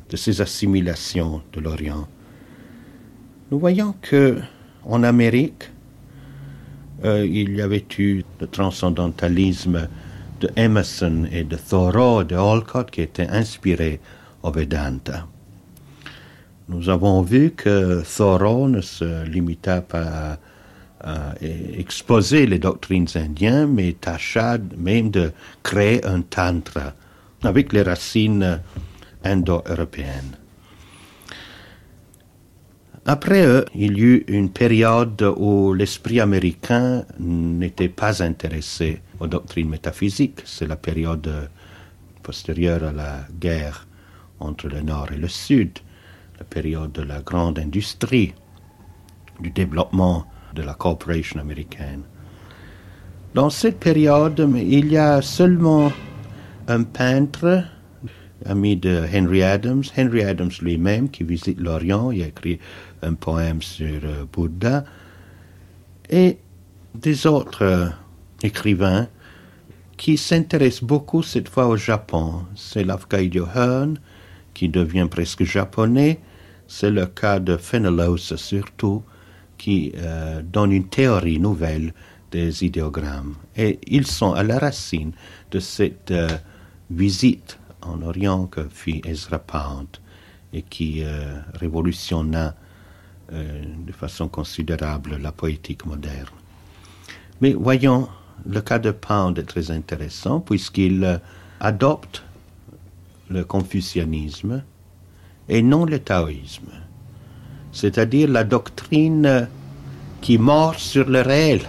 de ces assimilations de l'Orient. Nous voyons que en Amérique, euh, il y avait eu le transcendantalisme de Emerson et de Thoreau, de Olcott, qui étaient inspirés au Vedanta. Nous avons vu que Thoreau ne se limita pas à, exposer les doctrines indiennes, mais tâcha même de créer un tantra avec les racines indo-européennes. Après eux, il y eut une période où l'esprit américain n'était pas intéressé aux doctrines métaphysiques. C'est la période postérieure à la guerre entre le Nord et le Sud, la période de la grande industrie, du développement de la coopération américaine. Dans cette période, il y a seulement un peintre ami de Henry Adams, Henry Adams lui-même qui visite l'Orient, il a écrit un poème sur euh, Bouddha, et des autres euh, écrivains qui s'intéressent beaucoup cette fois au Japon. C'est l'Afgaïdio Hearn qui devient presque japonais, c'est le cas de Fenellosa surtout, qui euh, donne une théorie nouvelle des idéogrammes. Et ils sont à la racine de cette visite en Orient que fit Ezra Pound et qui révolutionna euh, de façon considérable la poétique moderne. Mais voyons, le cas de Pound est très intéressant puisqu'il euh, adopte le confucianisme et non le taoïsme, c'est-à-dire la doctrine qui mord sur le réel,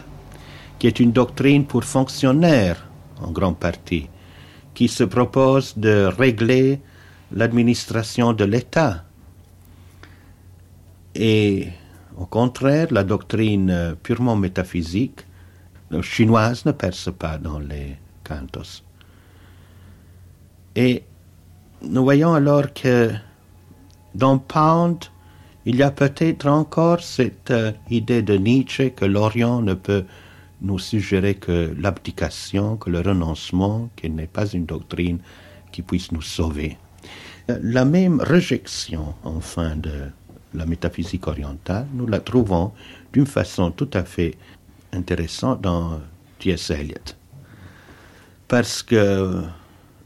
qui est une doctrine pour fonctionnaires en grande partie, qui se propose de régler l'administration de l'État et Au contraire, la doctrine purement métaphysique chinoise ne perce pas dans les cantos. Et nous voyons alors que dans Pound, il y a peut-être encore cette euh, idée de Nietzsche que l'Orient ne peut nous suggérer que l'abdication, que le renoncement, qu'il n'est pas une doctrine qui puisse nous sauver. La même réjection, enfin, de la métaphysique orientale, nous la trouvons d'une façon tout à fait intéressante dans T.S. Eliot. Parce que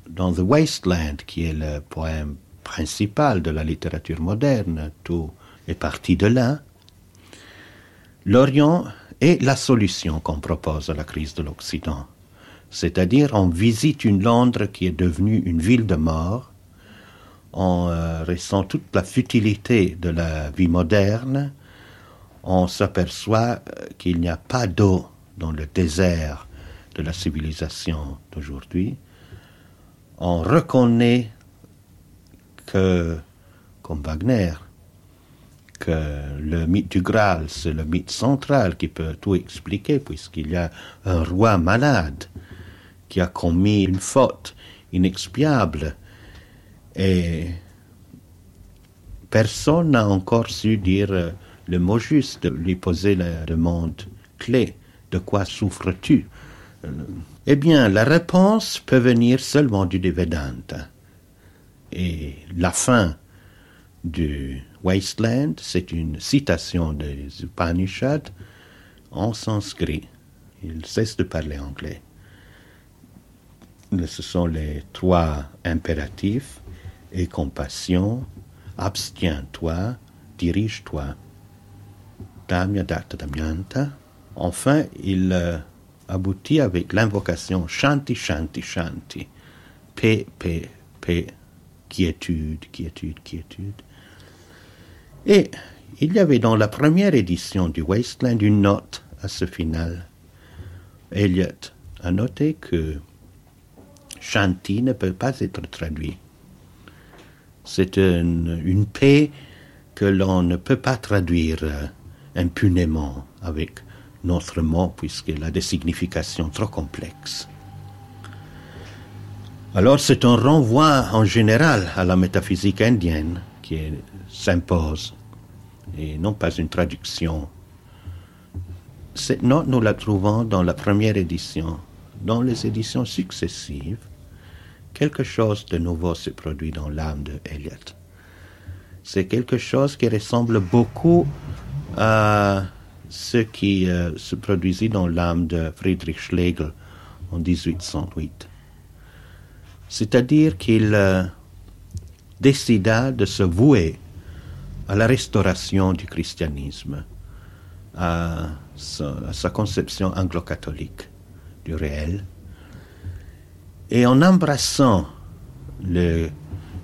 dans The Wasteland, qui est le poème principal de la littérature moderne, tout est parti de là, l'Orient est la solution qu'on propose à la crise de l'Occident. C'est-à-dire, on visite une Londres qui est devenue une ville de mort, on euh, ressent toute la futilité de la vie moderne, on s'aperçoit euh, qu'il n'y a pas d'eau dans le désert de la civilisation d'aujourd'hui, on reconnaît que, comme Wagner, que le mythe du Graal, c'est le mythe central qui peut tout expliquer, puisqu'il y a un roi malade qui a commis une faute inexpiable et personne n'a encore su dire le mot juste, lui poser la demande clé. De quoi souffres-tu? Eh bien, la réponse peut venir seulement du Vedanta. Et la fin du Wasteland, c'est une citation des Upanishads en sanskrit. Il cesse de parler anglais. Ce sont les trois impératifs et compassion, abstiens-toi, dirige-toi. Damya. Enfin, il euh, aboutit avec l'invocation Shanti, Shanti, Shanti. Paix, paix, paix, quiétude, quiétude, quiétude. Et il y avait dans la première édition du Wasteland une note à ce final. Eliot a noté que Shanti ne peut pas être traduit. C'est une, paix que l'on ne peut pas traduire impunément avec notre mot puisqu'elle a des significations trop complexes. Alors c'est un renvoi en général à la métaphysique indienne qui s'impose et non pas une traduction. Cette note, nous la trouvons dans la première édition. Dans les éditions successives, quelque chose de nouveau se produit dans l'âme de Eliot. C'est quelque chose qui ressemble beaucoup à ce qui euh, se produisit dans l'âme de Friedrich Schlegel en 1808. C'est-à-dire qu'il euh, décida de se vouer à la restauration du christianisme, à sa conception anglo-catholique du réel. Et en embrassant le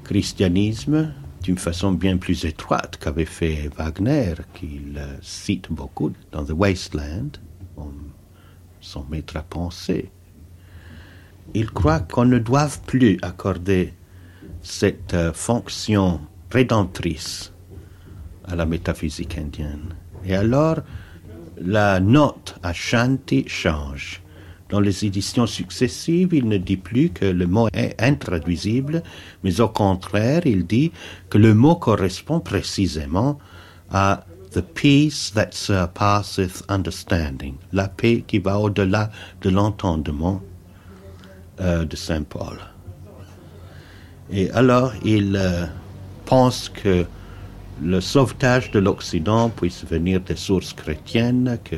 christianisme, d'une façon bien plus étroite qu'avait fait Wagner, qu'il cite beaucoup dans The Wasteland, son maître à penser. Il croit qu'on ne doit plus accorder cette euh, fonction rédemptrice à la métaphysique indienne. Et alors, la note à Shanti change. Dans les éditions successives, il ne dit plus que le mot est intraduisible, mais au contraire, il dit que le mot correspond précisément à the peace that surpasseth understanding, la paix qui va au-delà de l'entendement euh, de Saint Paul. Et alors, il euh, pense que le sauvetage de l'Occident puisse venir des sources chrétiennes, que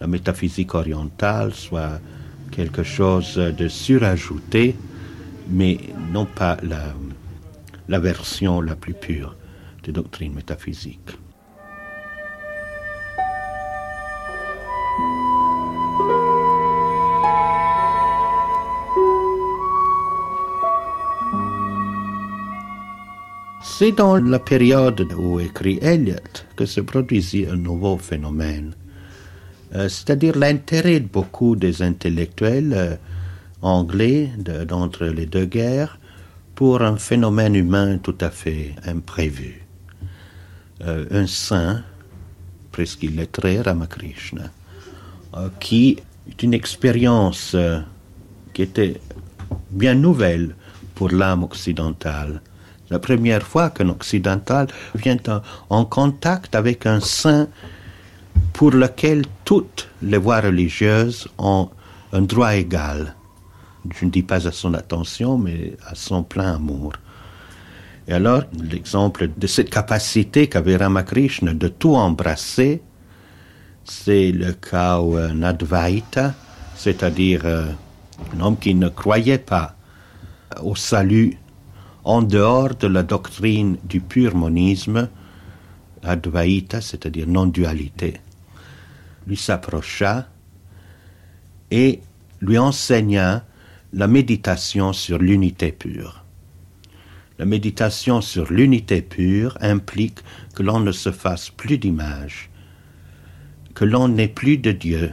la métaphysique orientale soit quelque chose de surajouté, mais non pas la, la version la plus pure des doctrines métaphysiques. C'est dans la période où écrit Eliot que se produisit un nouveau phénomène euh, c'est-à-dire l'intérêt de beaucoup des intellectuels euh, anglais d'entre les deux guerres pour un phénomène humain tout à fait imprévu. Euh, un saint presque illettré, Ramakrishna, qui est une expérience qui était bien nouvelle pour l'âme occidentale. La première fois qu'un occidental vient en, contact avec un saint pour lequel toutes les voies religieuses ont un droit égal. Je ne dis pas à son attention, mais à son plein amour. Et alors, l'exemple de cette capacité qu'avait Ramakrishna de tout embrasser, c'est le cas où un Advaita, c'est-à-dire euh, un homme qui ne croyait pas au salut en dehors de la doctrine du pur monisme, Advaita, c'est-à-dire non-dualité, lui s'approcha et lui enseigna la méditation sur l'unité pure. La méditation sur l'unité pure implique que l'on ne se fasse plus d'image, que l'on n'ait plus de Dieu,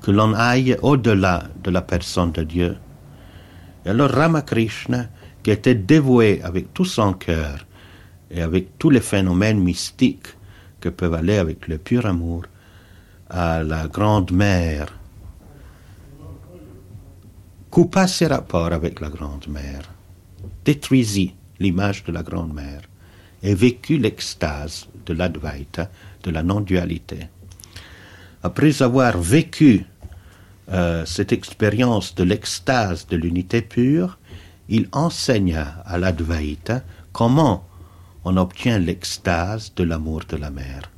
que l'on aille au-delà de la personne de Dieu. Et alors Ramakrishna, qui était dévoué avec tout son cœur et avec tous les phénomènes mystiques que peuvent aller avec le pur amour, à la grande mère, coupa ses rapports avec la grande mère, détruisit l'image de la grande mère et vécut l'extase de l'Advaita, de la non-dualité. Après avoir vécu euh, cette expérience de l'extase de l'unité pure, il enseigna à l'Advaita comment on obtient l'extase de l'amour de la mère.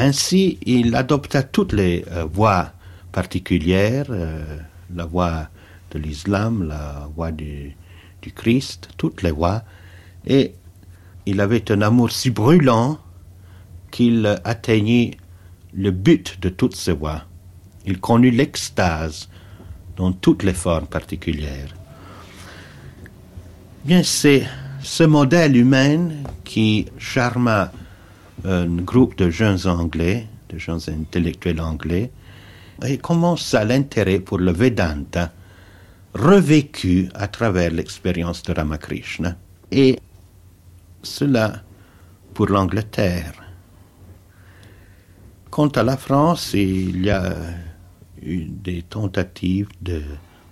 Ainsi, il adopta toutes les euh, voies particulières, euh, la voie de l'islam, la voie du, du, Christ, toutes les voies, et il avait un amour si brûlant qu'il atteignit le but de toutes ces voies. Il connut l'extase dans toutes les formes particulières. Bien, c'est ce modèle humain qui charma un groupe de jeunes Anglais, de jeunes intellectuels anglais, et commence à l'intérêt pour le Vedanta, revécu à travers l'expérience de Ramakrishna. Et cela pour l'Angleterre. Quant à la France, il y a eu des tentatives de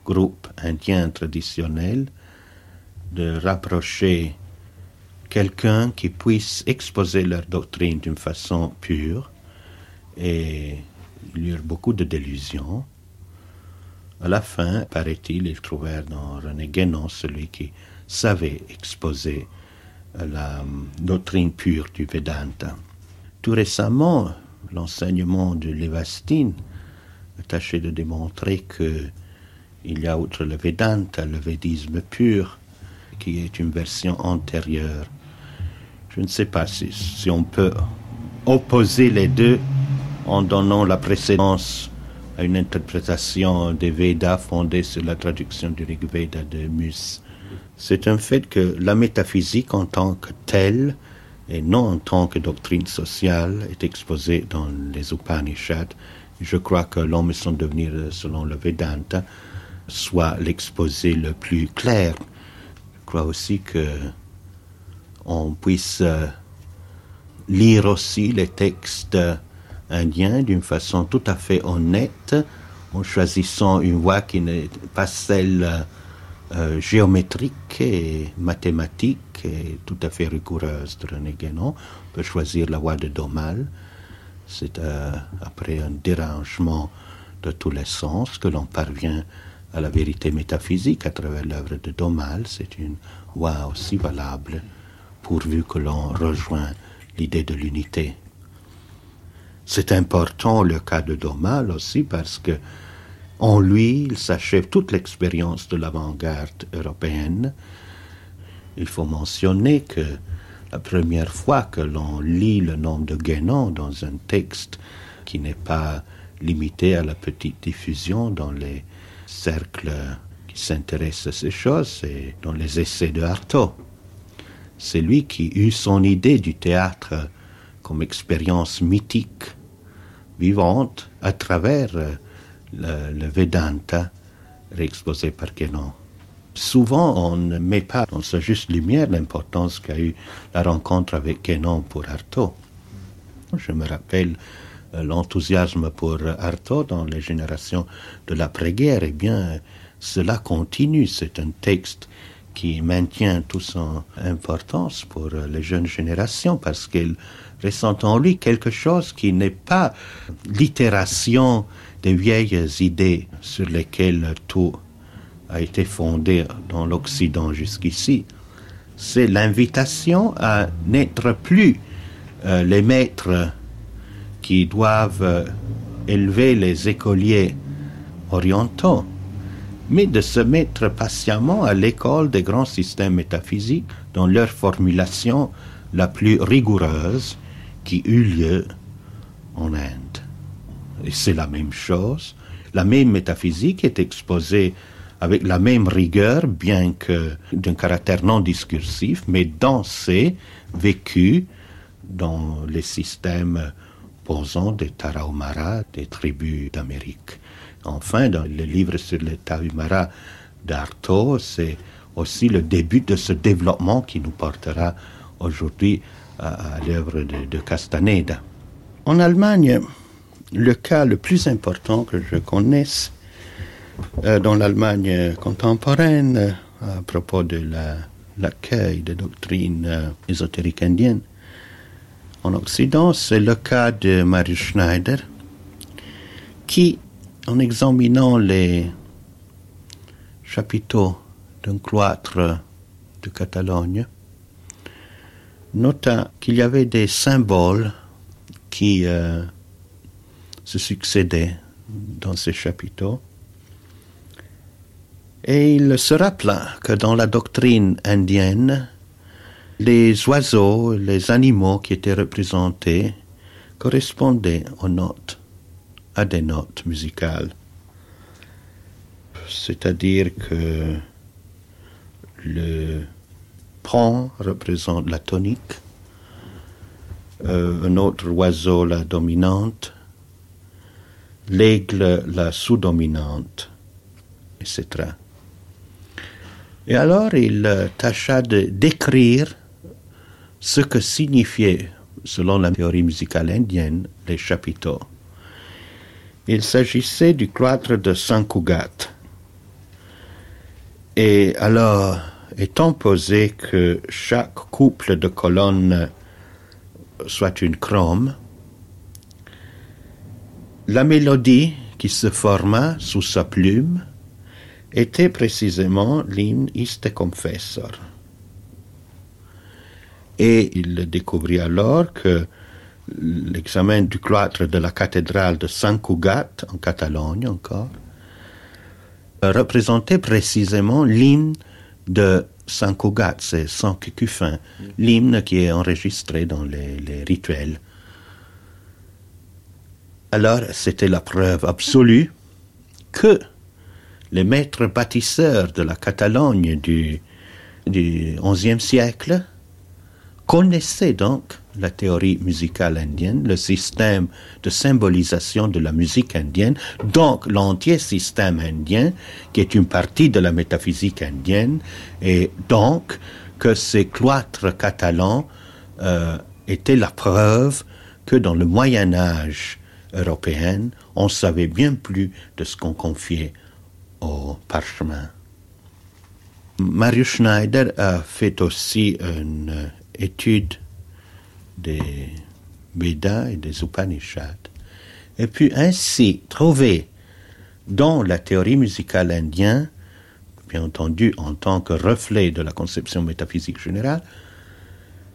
groupes indiens traditionnels de rapprocher quelqu'un qui puisse exposer leur doctrine d'une façon pure et il y a eu beaucoup de délusions. À la fin, paraît-il, ils trouvèrent dans René Guénon celui qui savait exposer la doctrine pure du Vedanta. Tout récemment, l'enseignement de Levastine a tâché de démontrer que il y a outre le Vedanta, le védisme pur, qui est une version antérieure. Je ne sais pas si, on peut opposer les deux en donnant la précédence à une interprétation des Védas fondée sur la traduction du Rig Veda de Mus. C'est un fait que la métaphysique en tant que telle, et non en tant que doctrine sociale, est exposée dans les Upanishads. Je crois que l'homme son devenir, selon le Vedanta, soit l'exposé le plus clair. Je crois aussi que on puisse euh, lire aussi les textes indiens d'une façon tout à fait honnête, en choisissant une voie qui n'est pas celle euh, géométrique et mathématique et tout à fait rigoureuse de René Guénon. On peut choisir la voie de Domal. C'est euh, après un dérangement de tous les sens que l'on parvient à la vérité métaphysique à travers l'œuvre de Domal. C'est une voie aussi valable pourvu que l'on rejoint l'idée de l'unité. C'est important le cas de Domal aussi parce que en lui, il s'achève toute l'expérience de l'avant-garde européenne. Il faut mentionner que la première fois que l'on lit le nom de Guénon dans un texte qui n'est pas limité à la petite diffusion dans les cercles qui s'intéressent à ces choses, c'est dans les essais de Artaud. C'est lui qui eut son idée du théâtre comme expérience mythique, vivante, à travers euh, le, Vedanta réexposé par Guénon. Souvent, on ne met pas dans sa juste lumière l'importance qu'a eu la rencontre avec Guénon pour Artaud. Je me rappelle euh, l'enthousiasme pour Artaud dans les générations de l'après-guerre. Eh bien, cela continue. C'est un texte qui maintient toute son importance pour les jeunes générations parce qu'il ressent en lui quelque chose qui n'est pas l'itération des vieilles idées sur lesquelles tout a été fondé dans l'Occident jusqu'ici. C'est l'invitation à n'être plus euh, les maîtres qui doivent euh, élever les écoliers orientaux, mais de se mettre patiemment à l'école des grands systèmes métaphysiques dans leur formulation la plus rigoureuse qui eut lieu en Inde. Et c'est la même chose. La même métaphysique est exposée avec la même rigueur, bien que d'un caractère non discursif, mais dansée, vécue dans les systèmes posants des Tarahumara, des tribus d'Amérique. Enfin, dans le livre sur les Tarahumara d'Artaud, c'est aussi le début de ce développement qui nous portera aujourd'hui à, l'œuvre de, Castaneda. En Allemagne, le cas le plus important que je connaisse euh, dans l'Allemagne contemporaine à propos de l'accueil des doctrines euh, ésotériques indiennes en Occident, c'est le cas de Marius Schneider, qui, en examinant les chapiteaux d'un cloître de Catalogne, nota qu'il y avait des symboles qui euh, se succédaient dans ces chapiteaux. Et il se rappela que dans la doctrine indienne, les oiseaux, les animaux qui étaient représentés correspondaient aux notes, à des notes musicales. C'est-à-dire que le Pan représente la tonique, euh, un autre oiseau la dominante, l'aigle la sous-dominante, etc. Et alors il tâcha de décrire ce que signifiait, selon la théorie musicale indienne, les chapiteaux. Il s'agissait du cloître de Sankougat. Et alors, étant posé que chaque couple de colonnes soit une chrome, la mélodie qui se forma sous sa plume était précisément l'hymne Iste Confessor. Et il découvrit alors que l'examen du cloître de la cathédrale de San Cugat, en Catalogne encore, représentait précisément l'hymne de San Cugat, c'est San Cucufin, l'hymne qui est enregistré dans les, les rituels. Alors, c'était la preuve absolue que les maîtres bâtisseurs de la Catalogne du, du XIe siècle connaissaient donc la théorie musicale indienne, le système de symbolisation de la musique indienne, donc l'entier système indien, qui est une partie de la métaphysique indienne, et donc que ces cloîtres catalans euh, étaient la preuve que dans le Moyen Âge européen, on savait bien plus de ce qu'on confiait au parchemin. Marius Schneider a fait aussi une étude des Védas et des Upanishads, et puis ainsi trouver dans la théorie musicale indienne, bien entendu en tant que reflet de la conception métaphysique générale,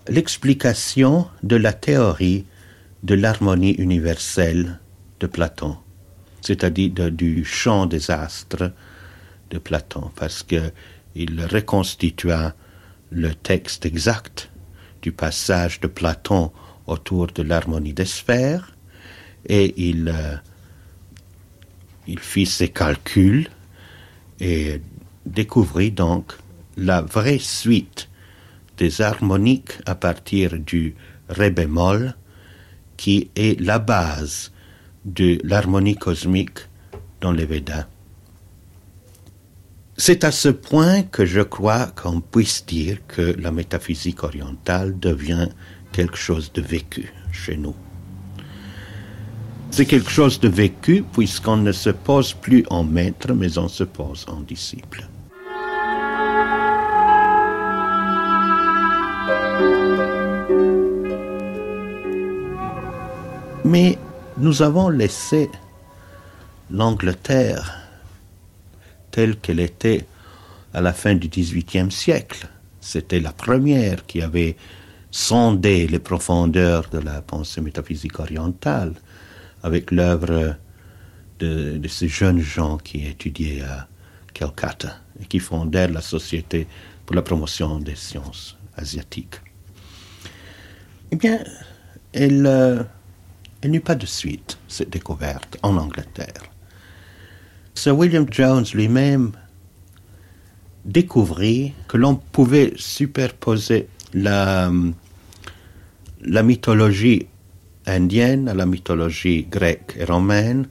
l'explication de la théorie de l'harmonie universelle de Platon, c'est-à-dire du chant des astres de Platon, parce qu'il reconstitua le texte exact du passage de Platon autour de l'harmonie des sphères, et il, euh, il fit ses calculs et découvrit donc la vraie suite des harmoniques à partir du ré bémol, qui est la base de l'harmonie cosmique dans les Védas. C'est à ce point que je crois qu'on puisse dire que la métaphysique orientale devient quelque chose de vécu chez nous. C'est quelque chose de vécu puisqu'on ne se pose plus en maître, mais on se pose en disciple. Mais nous avons laissé l'Angleterre telle qu'elle était à la fin du XVIIIe siècle. C'était la première qui avait sondé les profondeurs de la pensée métaphysique orientale avec l'œuvre de, ces jeunes gens qui étudiaient à Calcutta et qui fondèrent la Société pour la promotion des sciences asiatiques. Eh bien, elle, euh, elle n'eut pas de suite, cette découverte, en Angleterre. Sir William Jones lui-même découvrit que l'on pouvait superposer la, la mythologie indienne à la mythologie grecque et romaine,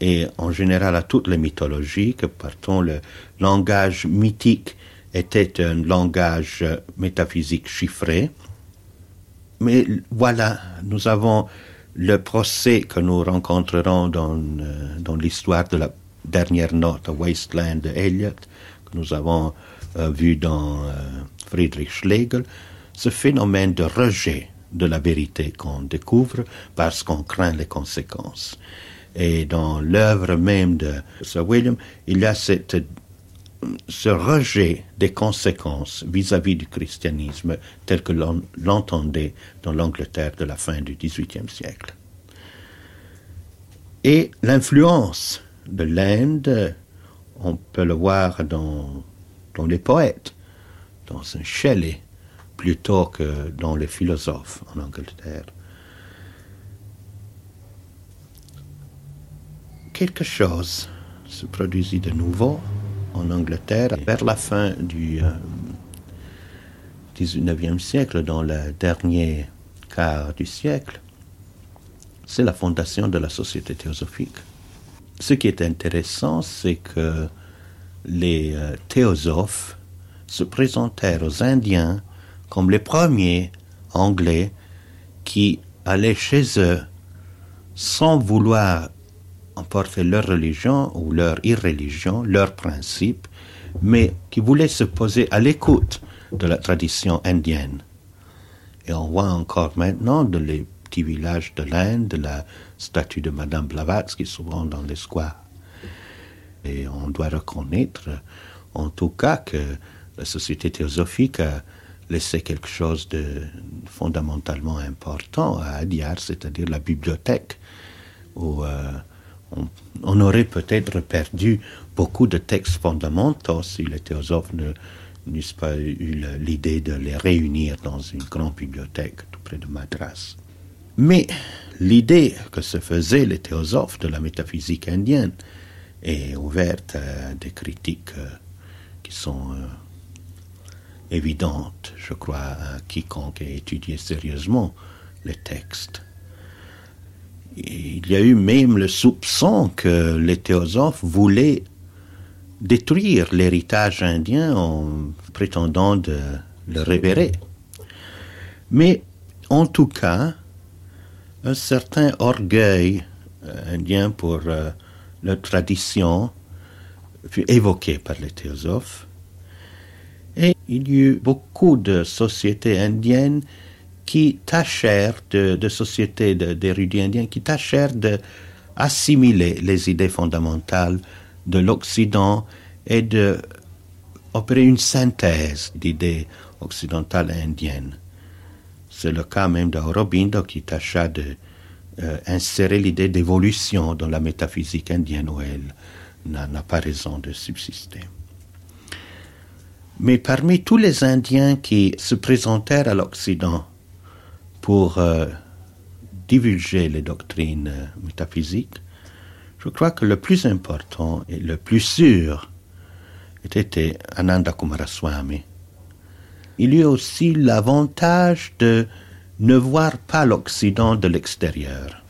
et en général à toutes les mythologies, que partons le langage mythique était un langage métaphysique chiffré. Mais voilà, nous avons le procès que nous rencontrerons dans, euh, dans l'histoire de la dernière note Wasteland de Eliot, que nous avons euh, vu dans euh, Friedrich Schlegel, ce phénomène de rejet de la vérité qu'on découvre parce qu'on craint les conséquences. Et dans l'œuvre même de Sir William, il y a ce rejet des conséquences vis-à-vis du christianisme tel que l'on l'entendait dans l'Angleterre de la fin du XVIIIe siècle. Et l'influence de l'Inde, on peut le voir dans, les poètes, dans un Shelley, plutôt que dans les philosophes en Angleterre. Quelque chose se produisit de nouveau en Angleterre vers la fin du euh, siècle, dans le dernier quart du siècle. C'est la fondation de la Société théosophique. Ce qui est intéressant, c'est que les euh, théosophes se présentèrent aux Indiens comme les premiers Anglais qui allaient chez eux sans vouloir emporter leur religion ou leur irreligion, leurs principes, mais qui voulaient se poser à l'écoute de la tradition indienne. Et on voit encore maintenant dans les petits villages de l'Inde la statue de Madame Blavatsky souvent dans les squares. Et on doit reconnaître en tout cas que la société théosophique a laissé quelque chose de fondamentalement important à Adiar, c'est-à-dire la bibliothèque, où euh, on, aurait peut-être perdu beaucoup de textes fondamentaux si les théosophes n'eussent pas eu l'idée de les réunir dans une grande bibliothèque tout près de Madras. Mais l'idée que se faisaient les théosophes de la métaphysique indienne est ouverte à des critiques euh, qui sont euh, évidentes, je crois, à quiconque ait étudié sérieusement les textes. Il y a eu même le soupçon que les théosophes voulaient détruire l'héritage indien en prétendant de le révérer. Mais en tout cas, un certain orgueil euh, indien pour euh, leur tradition fut évoqué par les théosophes. Et il y eut beaucoup de sociétés indiennes qui tâchèrent, de, sociétés d'érudits indiens, qui tâchèrent d'assimiler les idées fondamentales de l'Occident et de opérer une synthèse d'idées occidentales indiennes. C'est le cas même d'Aurobindo qui tâcha d'insérer euh, l'idée d'évolution dans la métaphysique indienne où elle n'a pas raison de subsister. Mais parmi tous les Indiens qui se présentèrent à l'Occident pour euh, divulguer les doctrines euh, métaphysiques, je crois que le plus important et le plus sûr était Ananda Kumaraswamy il eut aussi l'avantage de ne voir pas l'Occident de l'extérieur.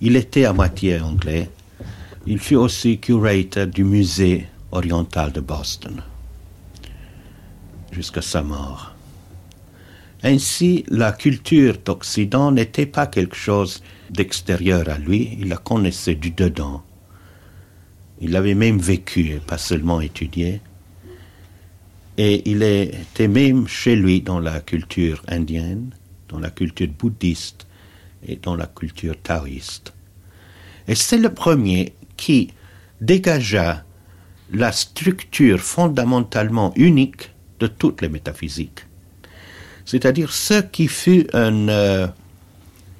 Il était à moitié anglais. Il fut aussi curateur du musée oriental de Boston jusqu'à sa mort. Ainsi, la culture d'Occident n'était pas quelque chose d'extérieur à lui, il la connaissait du dedans. Il l'avait même vécu, pas seulement étudié. Et il était même chez lui dans la culture indienne, dans la culture bouddhiste et dans la culture taoïste. Et c'est le premier qui dégagea la structure fondamentalement unique de toutes les métaphysiques. C'est-à-dire ce qui fut une, euh,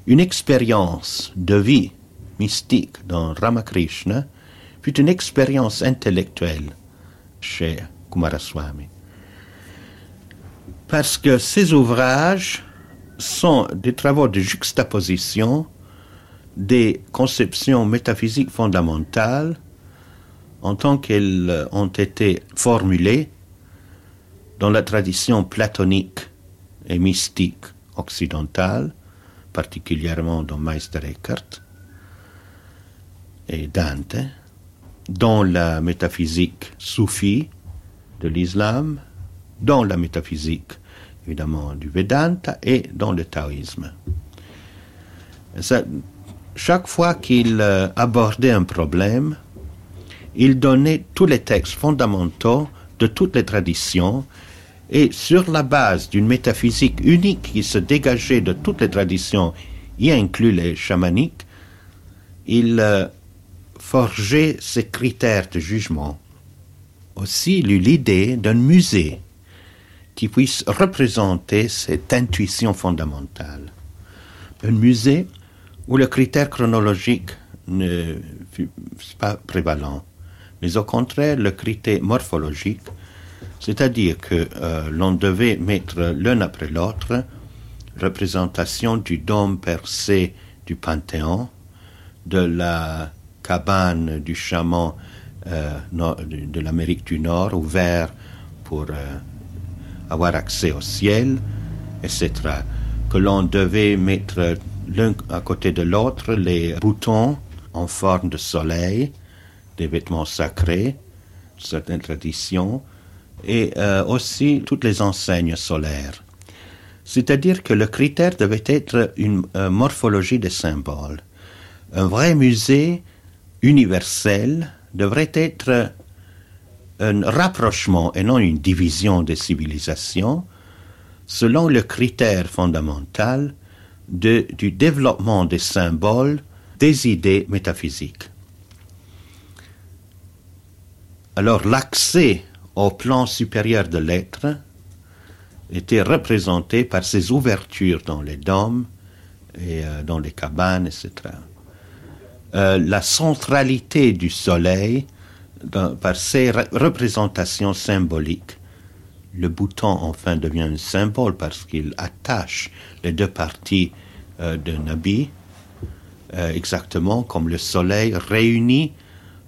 une expérience de vie mystique dans Ramakrishna fut une expérience intellectuelle chez Kumaraswamy. Parce que ces ouvrages sont des travaux de juxtaposition des conceptions métaphysiques fondamentales en tant qu'elles ont été formulées dans la tradition platonique et mystique occidentale, particulièrement dans Meister Eckhart et Dante, dans la métaphysique soufie de l'islam, dans la métaphysique évidemment du Vedanta et dans le taoïsme. chaque fois qu'il euh, abordait un problème, il donnait tous les textes fondamentaux de toutes les traditions et sur la base d'une métaphysique unique qui se dégageait de toutes les traditions, y inclut les chamaniques, il euh, forgeait ses critères de jugement. Aussi, il eut l'idée d'un musée qui puisse représenter cette intuition fondamentale. Un musée où le critère chronologique ne fut pas prévalent, mais au contraire le critère morphologique c'est-à-dire que euh, l'on devait mettre l'un après l'autre représentation du dôme percé du Panthéon, de la cabane du chaman euh, de, l'Amérique du Nord ouvert pour euh, avoir accès au ciel, etc. Que l'on devait mettre l'un à côté de l'autre les boutons en forme de soleil, des vêtements sacrés, certaines traditions, et euh, aussi toutes les enseignes solaires. C'est-à-dire que le critère devait être une euh, morphologie des symboles. Un vrai musée universel devrait être un rapprochement et non une division des civilisations selon le critère fondamental du développement des symboles des idées métaphysiques. Alors l'accès au plan supérieur de l'être était représenté par ces ouvertures dans les dômes et euh, dans les cabanes, etc. Euh, la centralité du soleil par ses représentations symboliques. Le bouton enfin devient un symbole parce qu'il attache les deux parties euh, d'un habit, exactement comme le soleil réuni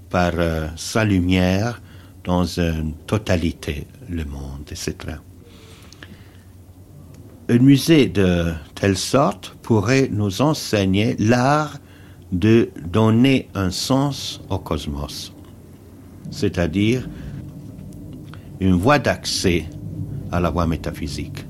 par sa lumière dans une totalité le monde, etc. Un musée de telle sorte pourrait nous enseigner l'art de donner un sens au cosmos, c'est-à-dire une voie d'accès à la voie métaphysique.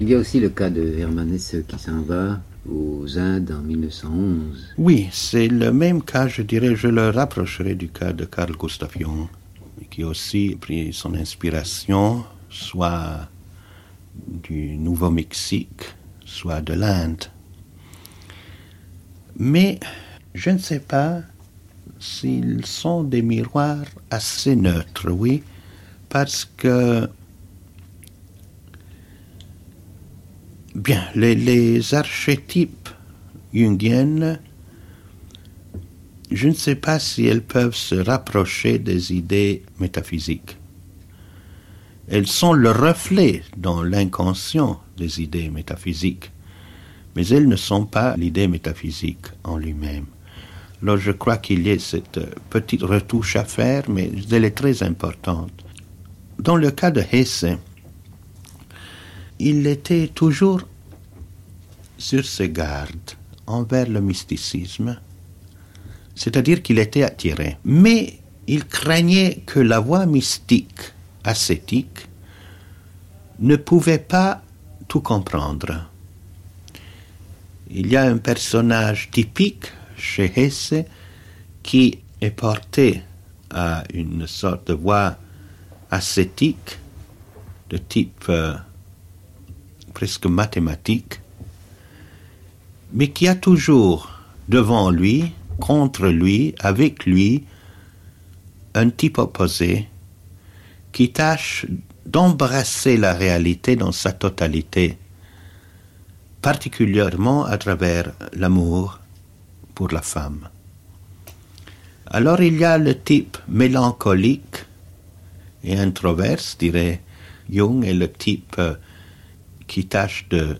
Il y a aussi le cas de Hermann Hesse qui s'en va aux Indes en 1911. Oui, c'est le même cas, je dirais, je le rapprocherai du cas de Carl Gustav Jung, qui a aussi pris son inspiration soit du Nouveau-Mexique, soit de l'Inde. Mais je ne sais pas s'ils sont des miroirs assez neutres, oui, parce que Bien, les, archétypes jungiennes, je ne sais pas si elles peuvent se rapprocher des idées métaphysiques. Elles sont le reflet dans l'inconscient des idées métaphysiques, mais elles ne sont pas l'idée métaphysique en lui-même. Alors je crois qu'il y a cette petite retouche à faire, mais elle est très importante. Dans le cas de Hesse, il était toujours sur ses gardes envers le mysticisme, c'est-à-dire qu'il était attiré. Mais il craignait que la voie mystique, ascétique, ne pouvait pas tout comprendre. Il y a un personnage typique chez Hesse qui est porté à une sorte de voix ascétique de type euh, presque mathématique, mais qui a toujours devant lui, contre lui, avec lui, un type opposé qui tâche d'embrasser la réalité dans sa totalité, particulièrement à travers l'amour pour la femme. Alors il y a le type mélancolique et introverse, dirait Jung, et le type euh, qui tâche de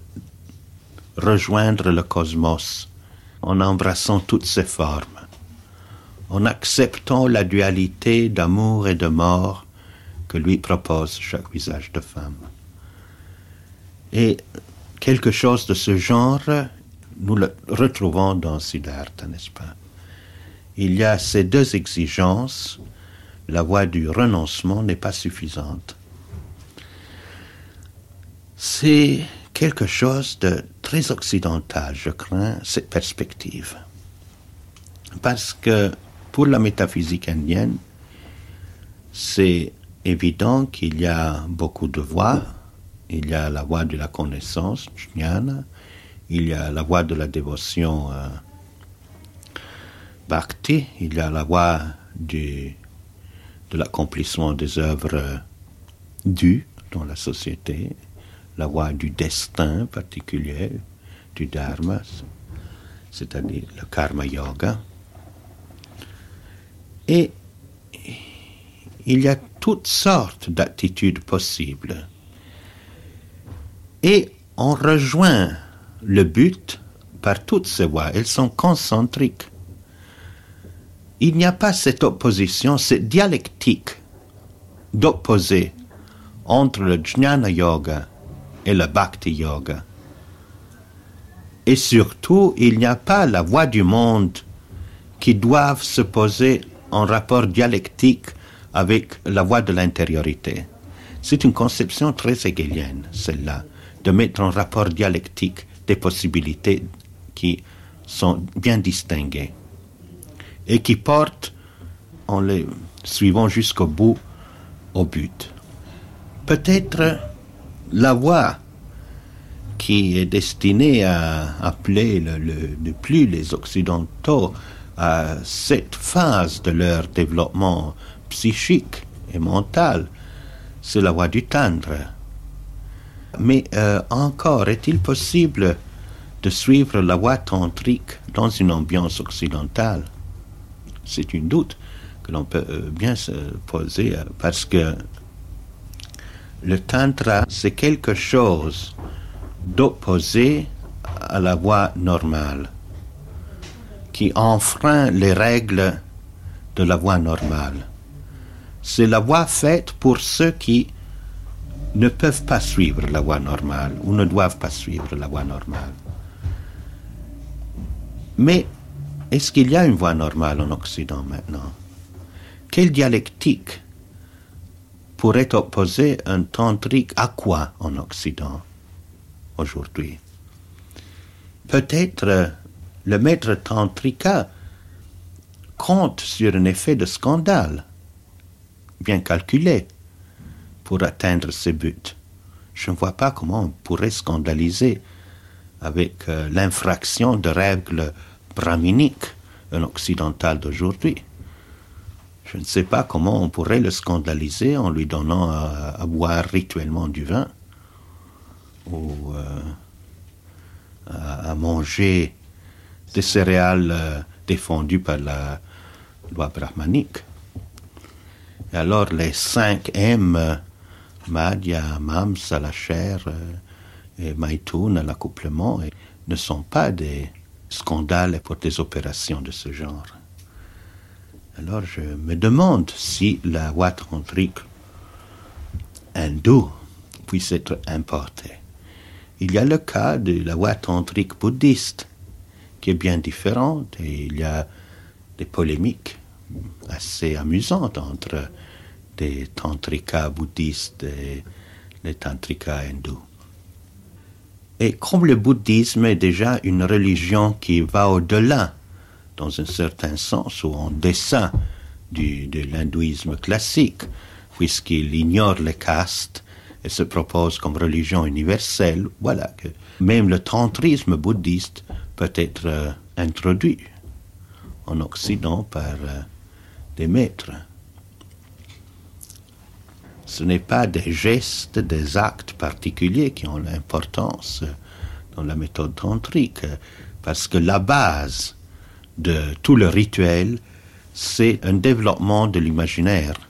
rejoindre le cosmos en embrassant toutes ses formes, en acceptant la dualité d'amour et de mort que lui propose chaque visage de femme. Et quelque chose de ce genre, nous le retrouvons dans Siddhartha, n'est-ce pas? Il y a ces deux exigences, la voie du renoncement n'est pas suffisante. C'est quelque chose de très occidental, je crains, cette perspective. Parce que pour la métaphysique indienne, c'est évident qu'il y a beaucoup de voies. Il y a la voie de la connaissance, jnana. Il y a la voie de la dévotion, euh, bhakti. Il y a la voie de l'accomplissement des œuvres dues dans la société. La voie du destin particulier, du dharma, c'est-à-dire le karma yoga. Et il y a toutes sortes d'attitudes possibles. Et on rejoint le but par toutes ces voies. Elles sont concentriques. Il n'y a pas cette opposition, cette dialectique d'opposer entre le jnana yoga et le bhakti yoga. Et surtout, il n'y a pas la voie du monde qui doivent se poser en rapport dialectique avec la voie de l'intériorité. C'est une conception très hegelienne, celle-là, de mettre en rapport dialectique des possibilités qui sont bien distinguées et qui portent, en les suivant jusqu'au bout, au but. Peut-être la voie qui est destinée à appeler le, le plus les Occidentaux à cette phase de leur développement psychique et mental, c'est la voie du tendre. Mais euh, encore, est-il possible de suivre la voie tantrique dans une ambiance occidentale? C'est une doute que l'on peut euh, bien se poser euh, parce que le tantra, c'est quelque chose d'opposé à la voie normale, qui enfreint les règles de la voie normale. C'est la voie faite pour ceux qui ne peuvent pas suivre la voie normale ou ne doivent pas suivre la voie normale. Mais est-ce qu'il y a une voie normale en Occident maintenant? Quelle dialectique pourrait opposer un tantrique à quoi en Occident aujourd'hui? Peut-être le maître tantrika compte sur un effet de scandale bien calculé pour atteindre ses buts. Je ne vois pas comment on pourrait scandaliser avec euh, l'infraction de règles brahminiques un occidental d'aujourd'hui. Je ne sais pas comment on pourrait le scandaliser en lui donnant à, boire rituellement du vin ou euh, à, manger des céréales euh, défendues par la loi brahmanique. Et alors les cinq M, Madhya, Mamsa, la chair, euh, et Maïtoun, l'accouplement, ne sont pas des scandales pour des opérations de ce genre. Alors je me demande si la voie tantrique hindoue puisse être importée. Il y a le cas de la voie tantrique bouddhiste, qui est bien différente, et il y a des polémiques assez amusante entre des tantrikas bouddhistes et les tantrikas hindous. Et comme le bouddhisme est déjà une religion qui va au-delà, dans un certain sens ou en dessin du, de l'hindouisme classique, puisqu'il ignore les castes et se propose comme religion universelle, voilà que même le tantrisme bouddhiste peut être euh, introduit en Occident par euh, des maîtres. Ce n'est pas des gestes, des actes particuliers qui ont l'importance dans la méthode tantrique, parce que la base de tout le rituel, c'est un développement de l'imaginaire.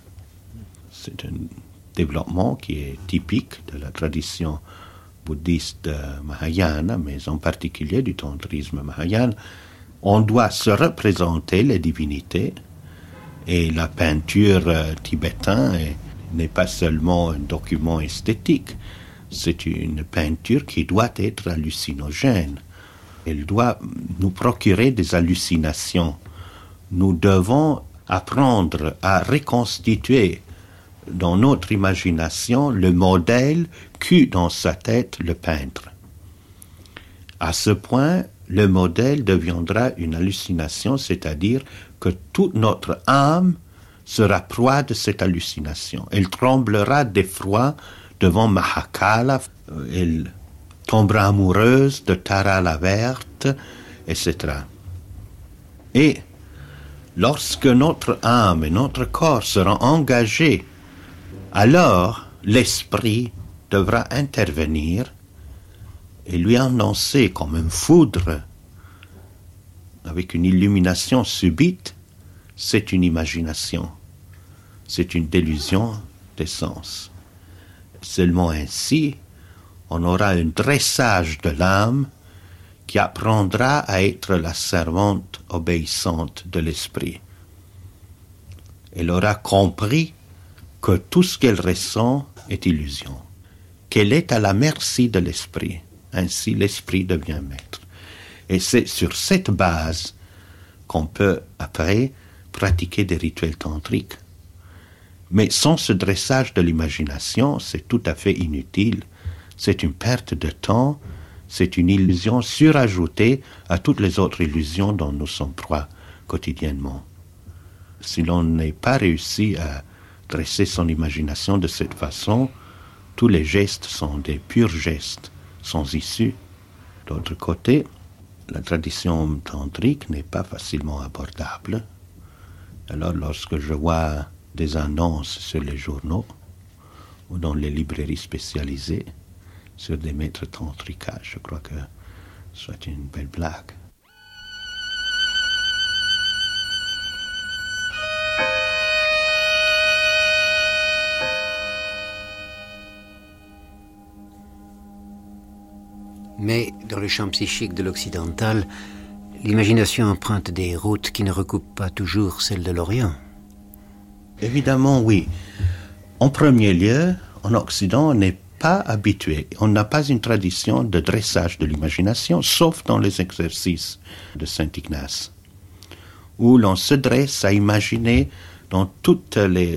C'est un développement qui est typique de la tradition bouddhiste mahayana, mais en particulier du tantrisme mahayana. On doit se représenter les divinités et la peinture tibétaine n'est pas seulement un document esthétique, c'est une peinture qui doit être hallucinogène. Elle doit nous procurer des hallucinations. Nous devons apprendre à reconstituer dans notre imagination le modèle qu'eut dans sa tête le peintre. À ce point, le modèle deviendra une hallucination, c'est-à-dire que toute notre âme sera proie de cette hallucination. Elle tremblera d'effroi devant Mahakala, elle tombera amoureuse de Tara la verte, etc. Et lorsque notre âme et notre corps seront engagés, alors l'esprit devra intervenir et lui annoncer comme une foudre, avec une illumination subite, c'est une imagination c'est une délusion des sens. Seulement ainsi, on aura un dressage de l'âme qui apprendra à être la servante obéissante de l'esprit. Elle aura compris que tout ce qu'elle ressent est illusion, qu'elle est à la merci de l'esprit. Ainsi l'esprit devient maître. Et c'est sur cette base qu'on peut après pratiquer des rituels tantriques. Mais sans ce dressage de l'imagination, c'est tout à fait inutile. C'est une perte de temps, c'est une illusion surajoutée à toutes les autres illusions dont nous sommes proies quotidiennement. Si l'on n'est pas réussi à dresser son imagination de cette façon, tous les gestes sont des purs gestes, sans issue. D'autre côté, la tradition tantrique n'est pas facilement abordable. Alors lorsque je vois des annonces sur les journaux ou dans les librairies spécialisées sur des maîtres tantriques. Je crois que soit une belle blague. Mais dans le champ psychique de l'occidental, l'imagination emprunte des routes qui ne recoupent pas toujours celles de l'Orient. Évidemment, oui. En premier lieu, en Occident, on n'est pas habitué, on n'a pas une tradition de dressage de l'imagination, sauf dans les exercices de Saint Ignace, où l'on se dresse à imaginer dans tous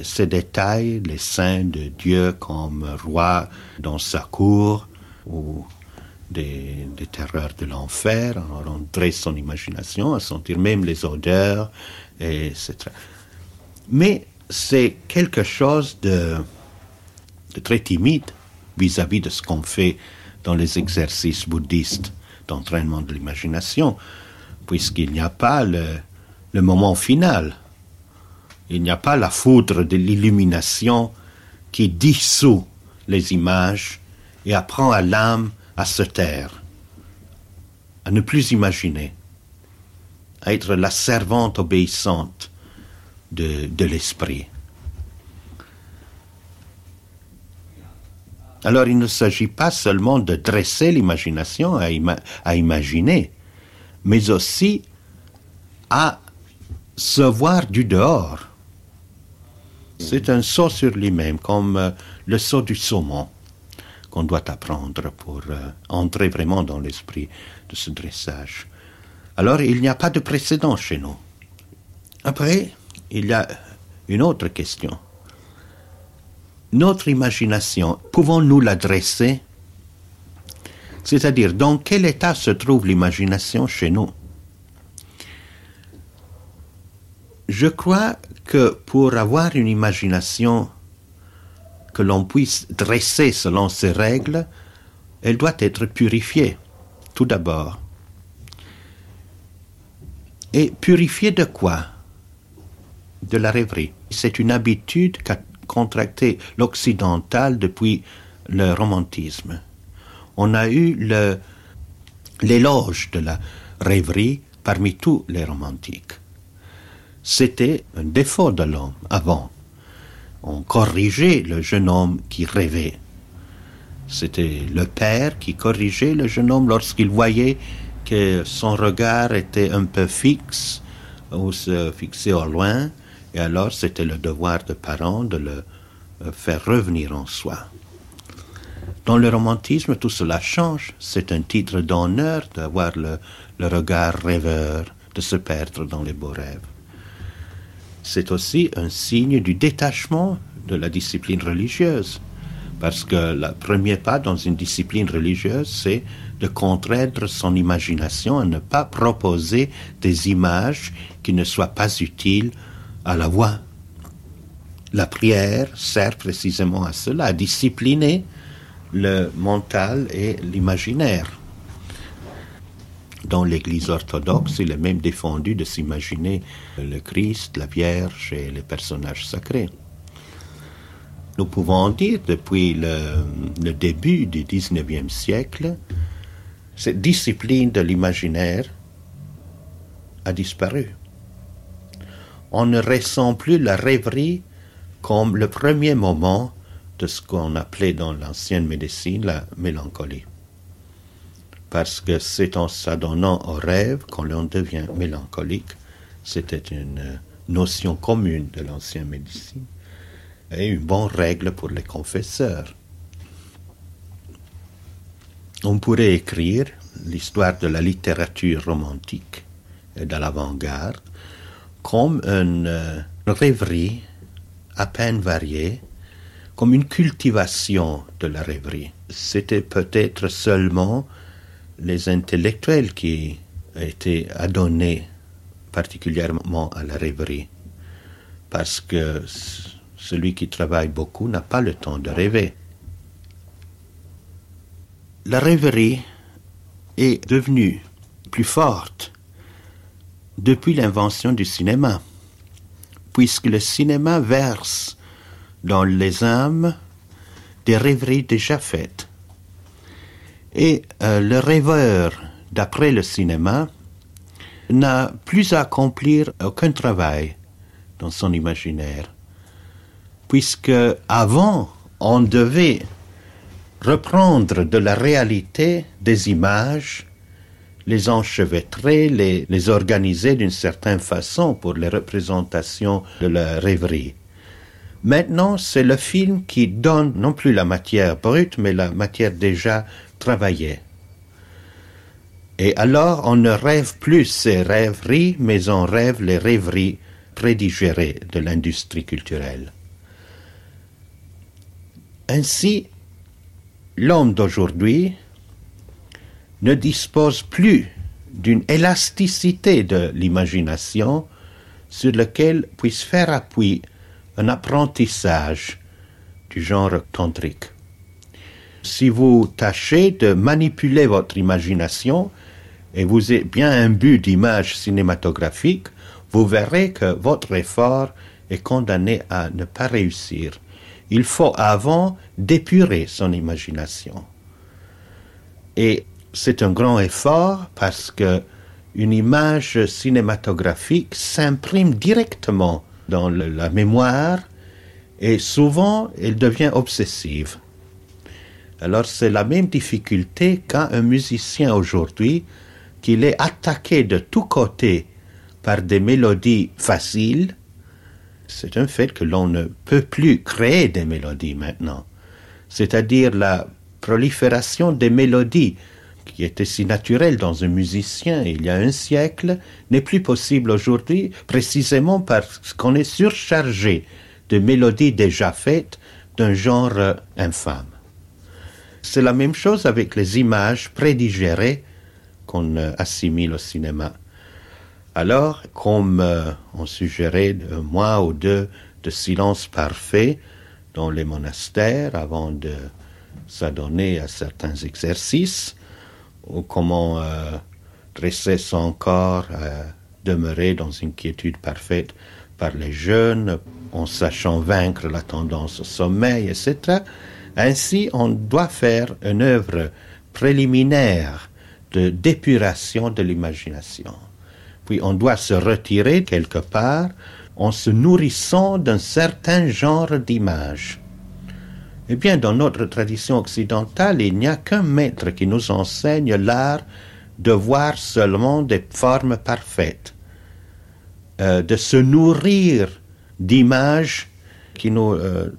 ces détails les saints de Dieu comme roi dans sa cour, ou des, des terreurs de l'enfer, on dresse son imagination à sentir même les odeurs, etc. Mais c'est quelque chose de, très timide vis-à-vis de ce qu'on fait dans les exercices bouddhistes d'entraînement de l'imagination, puisqu'il n'y a pas le, moment final. Il n'y a pas la foudre de l'illumination qui dissout les images et apprend à l'âme à se taire, à ne plus imaginer, à être la servante obéissante de, l'esprit. Alors il ne s'agit pas seulement de dresser l'imagination à, à, imaginer, mais aussi à se voir du dehors. C'est un saut sur lui-même, comme euh, le saut du saumon qu'on doit apprendre pour euh, entrer vraiment dans l'esprit de ce dressage. Alors il n'y a pas de précédent chez nous. Après, il y a une autre question. notre imagination, pouvons-nous la dresser C'est-à-dire, dans quel état se trouve l'imagination chez nous? Je crois que pour avoir une imagination que l'on puisse dresser selon ses règles, elle doit être purifiée, tout d'abord. Et purifiée de quoi? De la rêverie. C'est une habitude qu'a contracté l'occidental depuis le romantisme. On a eu l'éloge de la rêverie parmi tous les romantiques. C'était un défaut de l'homme avant. On corrigeait le jeune homme qui rêvait. C'était le père qui corrigeait le jeune homme lorsqu'il voyait que son regard était un peu fixe ou se fixait au loin, et alors c'était le devoir de parent de le euh, faire revenir en soi. Dans le romantisme, tout cela change. C'est un titre d'honneur d'avoir le regard rêveur, de se perdre dans les beaux rêves. C'est aussi un signe du détachement de la discipline religieuse. Parce que le premier pas dans une discipline religieuse, c'est de contraindre son imagination à ne pas proposer des images qui ne soient pas utiles à la voix. La prière sert précisément à cela, à discipliner le mental et l'imaginaire. Dans l'Église orthodoxe, il est même défendu de s'imaginer le Christ, la Vierge et les personnages sacrés. Nous pouvons dire depuis le, début du XIXe siècle, cette discipline de l'imaginaire a disparu. On ne ressent plus la rêverie comme le premier moment de ce qu'on appelait dans l'ancienne médecine la mélancolie. Parce que c'est en s'adonnant au rêve qu'on devient mélancolique. C'était une notion commune de l'ancienne médecine et une bonne règle pour les confesseurs. On pourrait écrire l'histoire de la littérature romantique et de l'avant-garde comme une, euh, rêverie à peine variée, comme une cultivation de la rêverie. C'était peut-être seulement les intellectuels qui étaient adonnés particulièrement à la rêverie, parce que celui qui travaille beaucoup n'a pas le temps de rêver. La rêverie est devenue plus forte depuis l'invention du cinéma, puisque le cinéma verse dans les âmes des rêveries déjà faites. Et euh, le rêveur, d'après le cinéma, n'a plus à accomplir aucun travail dans son imaginaire puisque avant on devait reprendre de la réalité des images, les enchevêtrer, les, les organiser d'une certaine façon pour les représentations de la rêverie. Maintenant, c'est le film qui donne non plus la matière brute, mais la matière déjà travaillée. Et alors, on ne rêve plus ces rêveries, mais on rêve les rêveries prédigérées de l'industrie culturelle. Ainsi, l'homme d'aujourd'hui ne dispose plus d'une élasticité de l'imagination sur laquelle puisse faire appui un apprentissage du genre tantrique. Si vous tâchez de manipuler votre imagination et vous êtes bien imbu d'images cinématographiques, vous verrez que votre effort est condamné à ne pas réussir il faut avant d'épurer son imagination. Et c'est un grand effort parce que une image cinématographique s'imprime directement dans la mémoire et souvent elle devient obsessive. Alors c'est la même difficulté qu'a un musicien aujourd'hui qu'il est attaqué de tous côtés par des mélodies faciles c'est un fait que l'on ne peut plus créer des mélodies maintenant. C'est-à-dire la prolifération des mélodies était si naturelle dans un musicien il y a un siècle n'est plus possible aujourd'hui précisément parce qu'on est surchargé de mélodies déjà faites d'un genre infâme. C'est la même chose avec les images prédigérées qu'on assimile au cinéma. Alors, comme on suggérait un mois ou deux de silence parfait dans les monastères avant de s'adonner à certains exercices, comment euh, dresser son corps à demeurer dans une quiétude parfaite par les jeunes, en sachant vaincre la tendance au sommeil, etc. Ainsi, on doit faire une œuvre préliminaire de d'épuration de l'imagination. Puis on doit se retirer quelque part en se nourrissant d'un certain genre d'image. Eh bien, dans notre tradition occidentale, il n'y a qu'un maître qui nous enseigne l'art de voir seulement des formes parfaites, euh, de se nourrir d'images qui nous euh,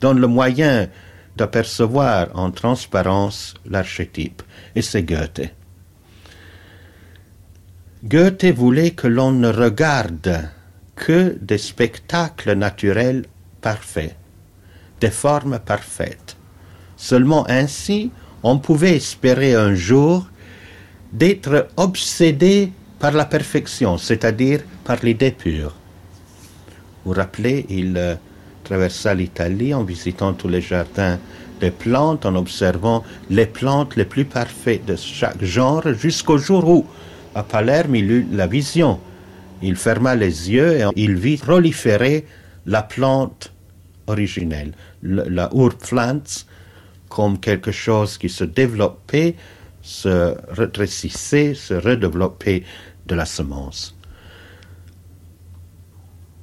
donnent le moyen d'apercevoir en transparence l'archétype. Et c'est Goethe. Goethe voulait que l'on ne regarde que des spectacles naturels parfaits des formes parfaites. Seulement ainsi, on pouvait espérer un jour d'être obsédé par la perfection, c'est-à-dire par l'idée pure. Vous vous rappelez, il euh, traversa l'Italie en visitant tous les jardins des plantes, en observant les plantes les plus parfaites de chaque genre, jusqu'au jour où, à Palerme, il eut la vision. Il ferma les yeux et il vit proliférer la plante originelle, la Urpflanz, comme quelque chose qui se développait, se rétrécissait, se redéveloppait de la semence.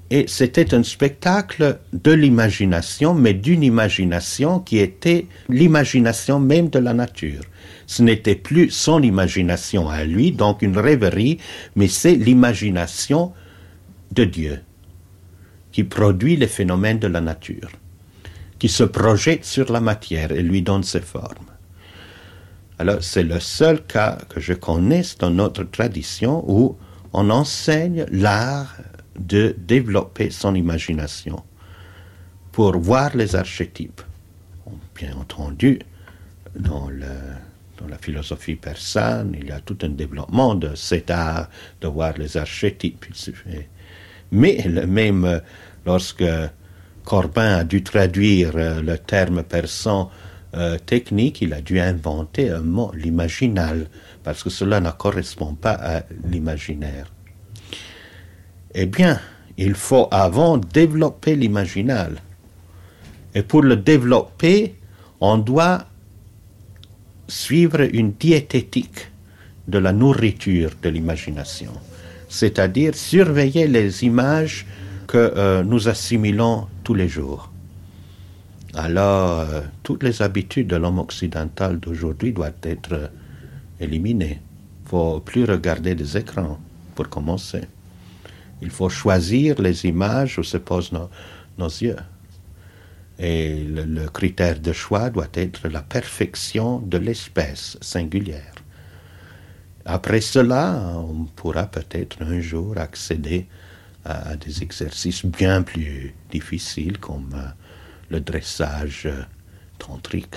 Et c'était un spectacle de l'imagination, mais d'une imagination qui était l'imagination même de la nature. Ce n'était plus son imagination à lui, donc une rêverie, mais c'est l'imagination de Dieu qui produit les phénomènes de la nature, qui se projette sur la matière et lui donne ses formes. Alors c'est le seul cas que je connaisse dans notre tradition où on enseigne l'art de développer son imagination pour voir les archétypes. Bien entendu, dans, dans la philosophie persane, il y a tout un développement de cet art de voir les archétypes. Mais même euh, lorsque Corbin a dû traduire euh, le terme persan euh, technique, il a dû inventer un mot, l'imaginal, parce que cela ne correspond pas à l'imaginaire. Eh bien, il faut avant développer l'imaginal. Et pour le développer, on doit suivre une diététique de la nourriture de l'imagination c'est-à-dire surveiller les images que euh, nous assimilons tous les jours. Alors, euh, toutes les habitudes de l'homme occidental d'aujourd'hui doivent être euh, éliminées. Il faut plus regarder des écrans, pour commencer. Il faut choisir les images où se posent nos, yeux. Et le critère de choix doit être la perfection de l'espèce singulière. Après cela, on pourra peut-être un jour accéder à, des exercices bien plus difficiles comme euh, le dressage euh, tantrique.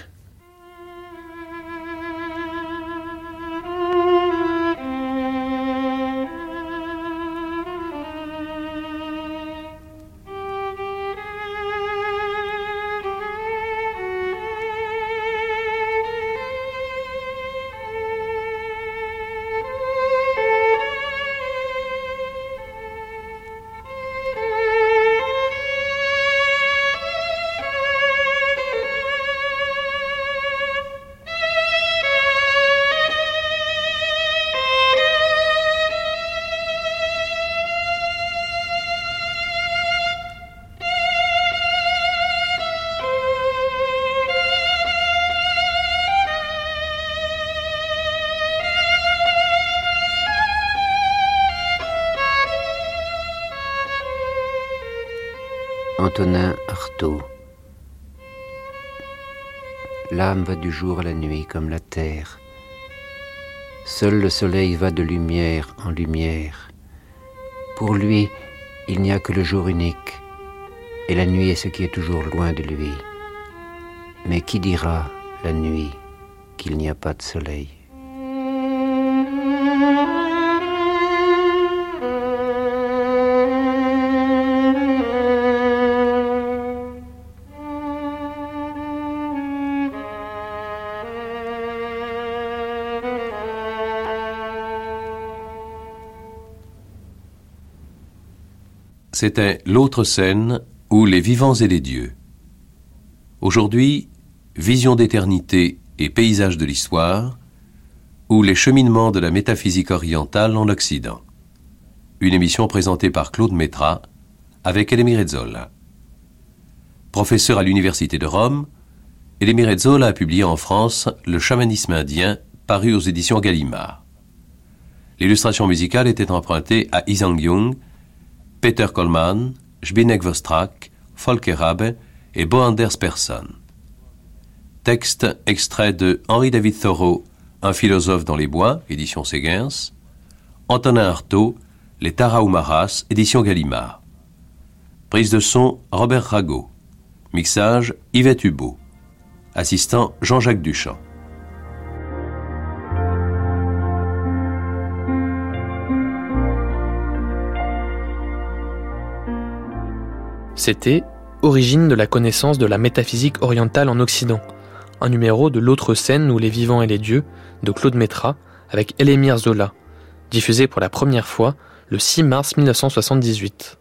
L'âme va du jour à la nuit comme la terre. Seul le soleil va de lumière en lumière. Pour lui, il n'y a que le jour unique, et la nuit est ce qui est toujours loin de lui. Mais qui dira la nuit qu'il n'y a pas de soleil? C'était l'autre scène où les vivants et les dieux. Aujourd'hui, vision d'éternité et paysage de l'histoire, ou les cheminements de la métaphysique orientale en Occident. Une émission présentée par Claude Métra avec Elémir Rezzola. Professeur à l'Université de Rome, Elémir Rezzola a publié en France Le chamanisme indien, paru aux éditions Gallimard. L'illustration musicale était empruntée à Isang Jung, Peter Kollmann, Zbigniew Vostrak, Volker Rabe et Bo Anders Persson. Texte extrait de Henri David Thoreau, Un philosophe dans les bois, édition Séguins, Antonin Artaud, Les Tarahumaras, édition Gallimard. Prise de son Robert Rago. Mixage Yvette Hubeau. Assistant Jean-Jacques Duchamp. C'était Origine de la connaissance de la métaphysique orientale en Occident, un numéro de l'autre scène où les vivants et les dieux de Claude Métra avec Elémir Zola, diffusé pour la première fois le 6 mars 1978.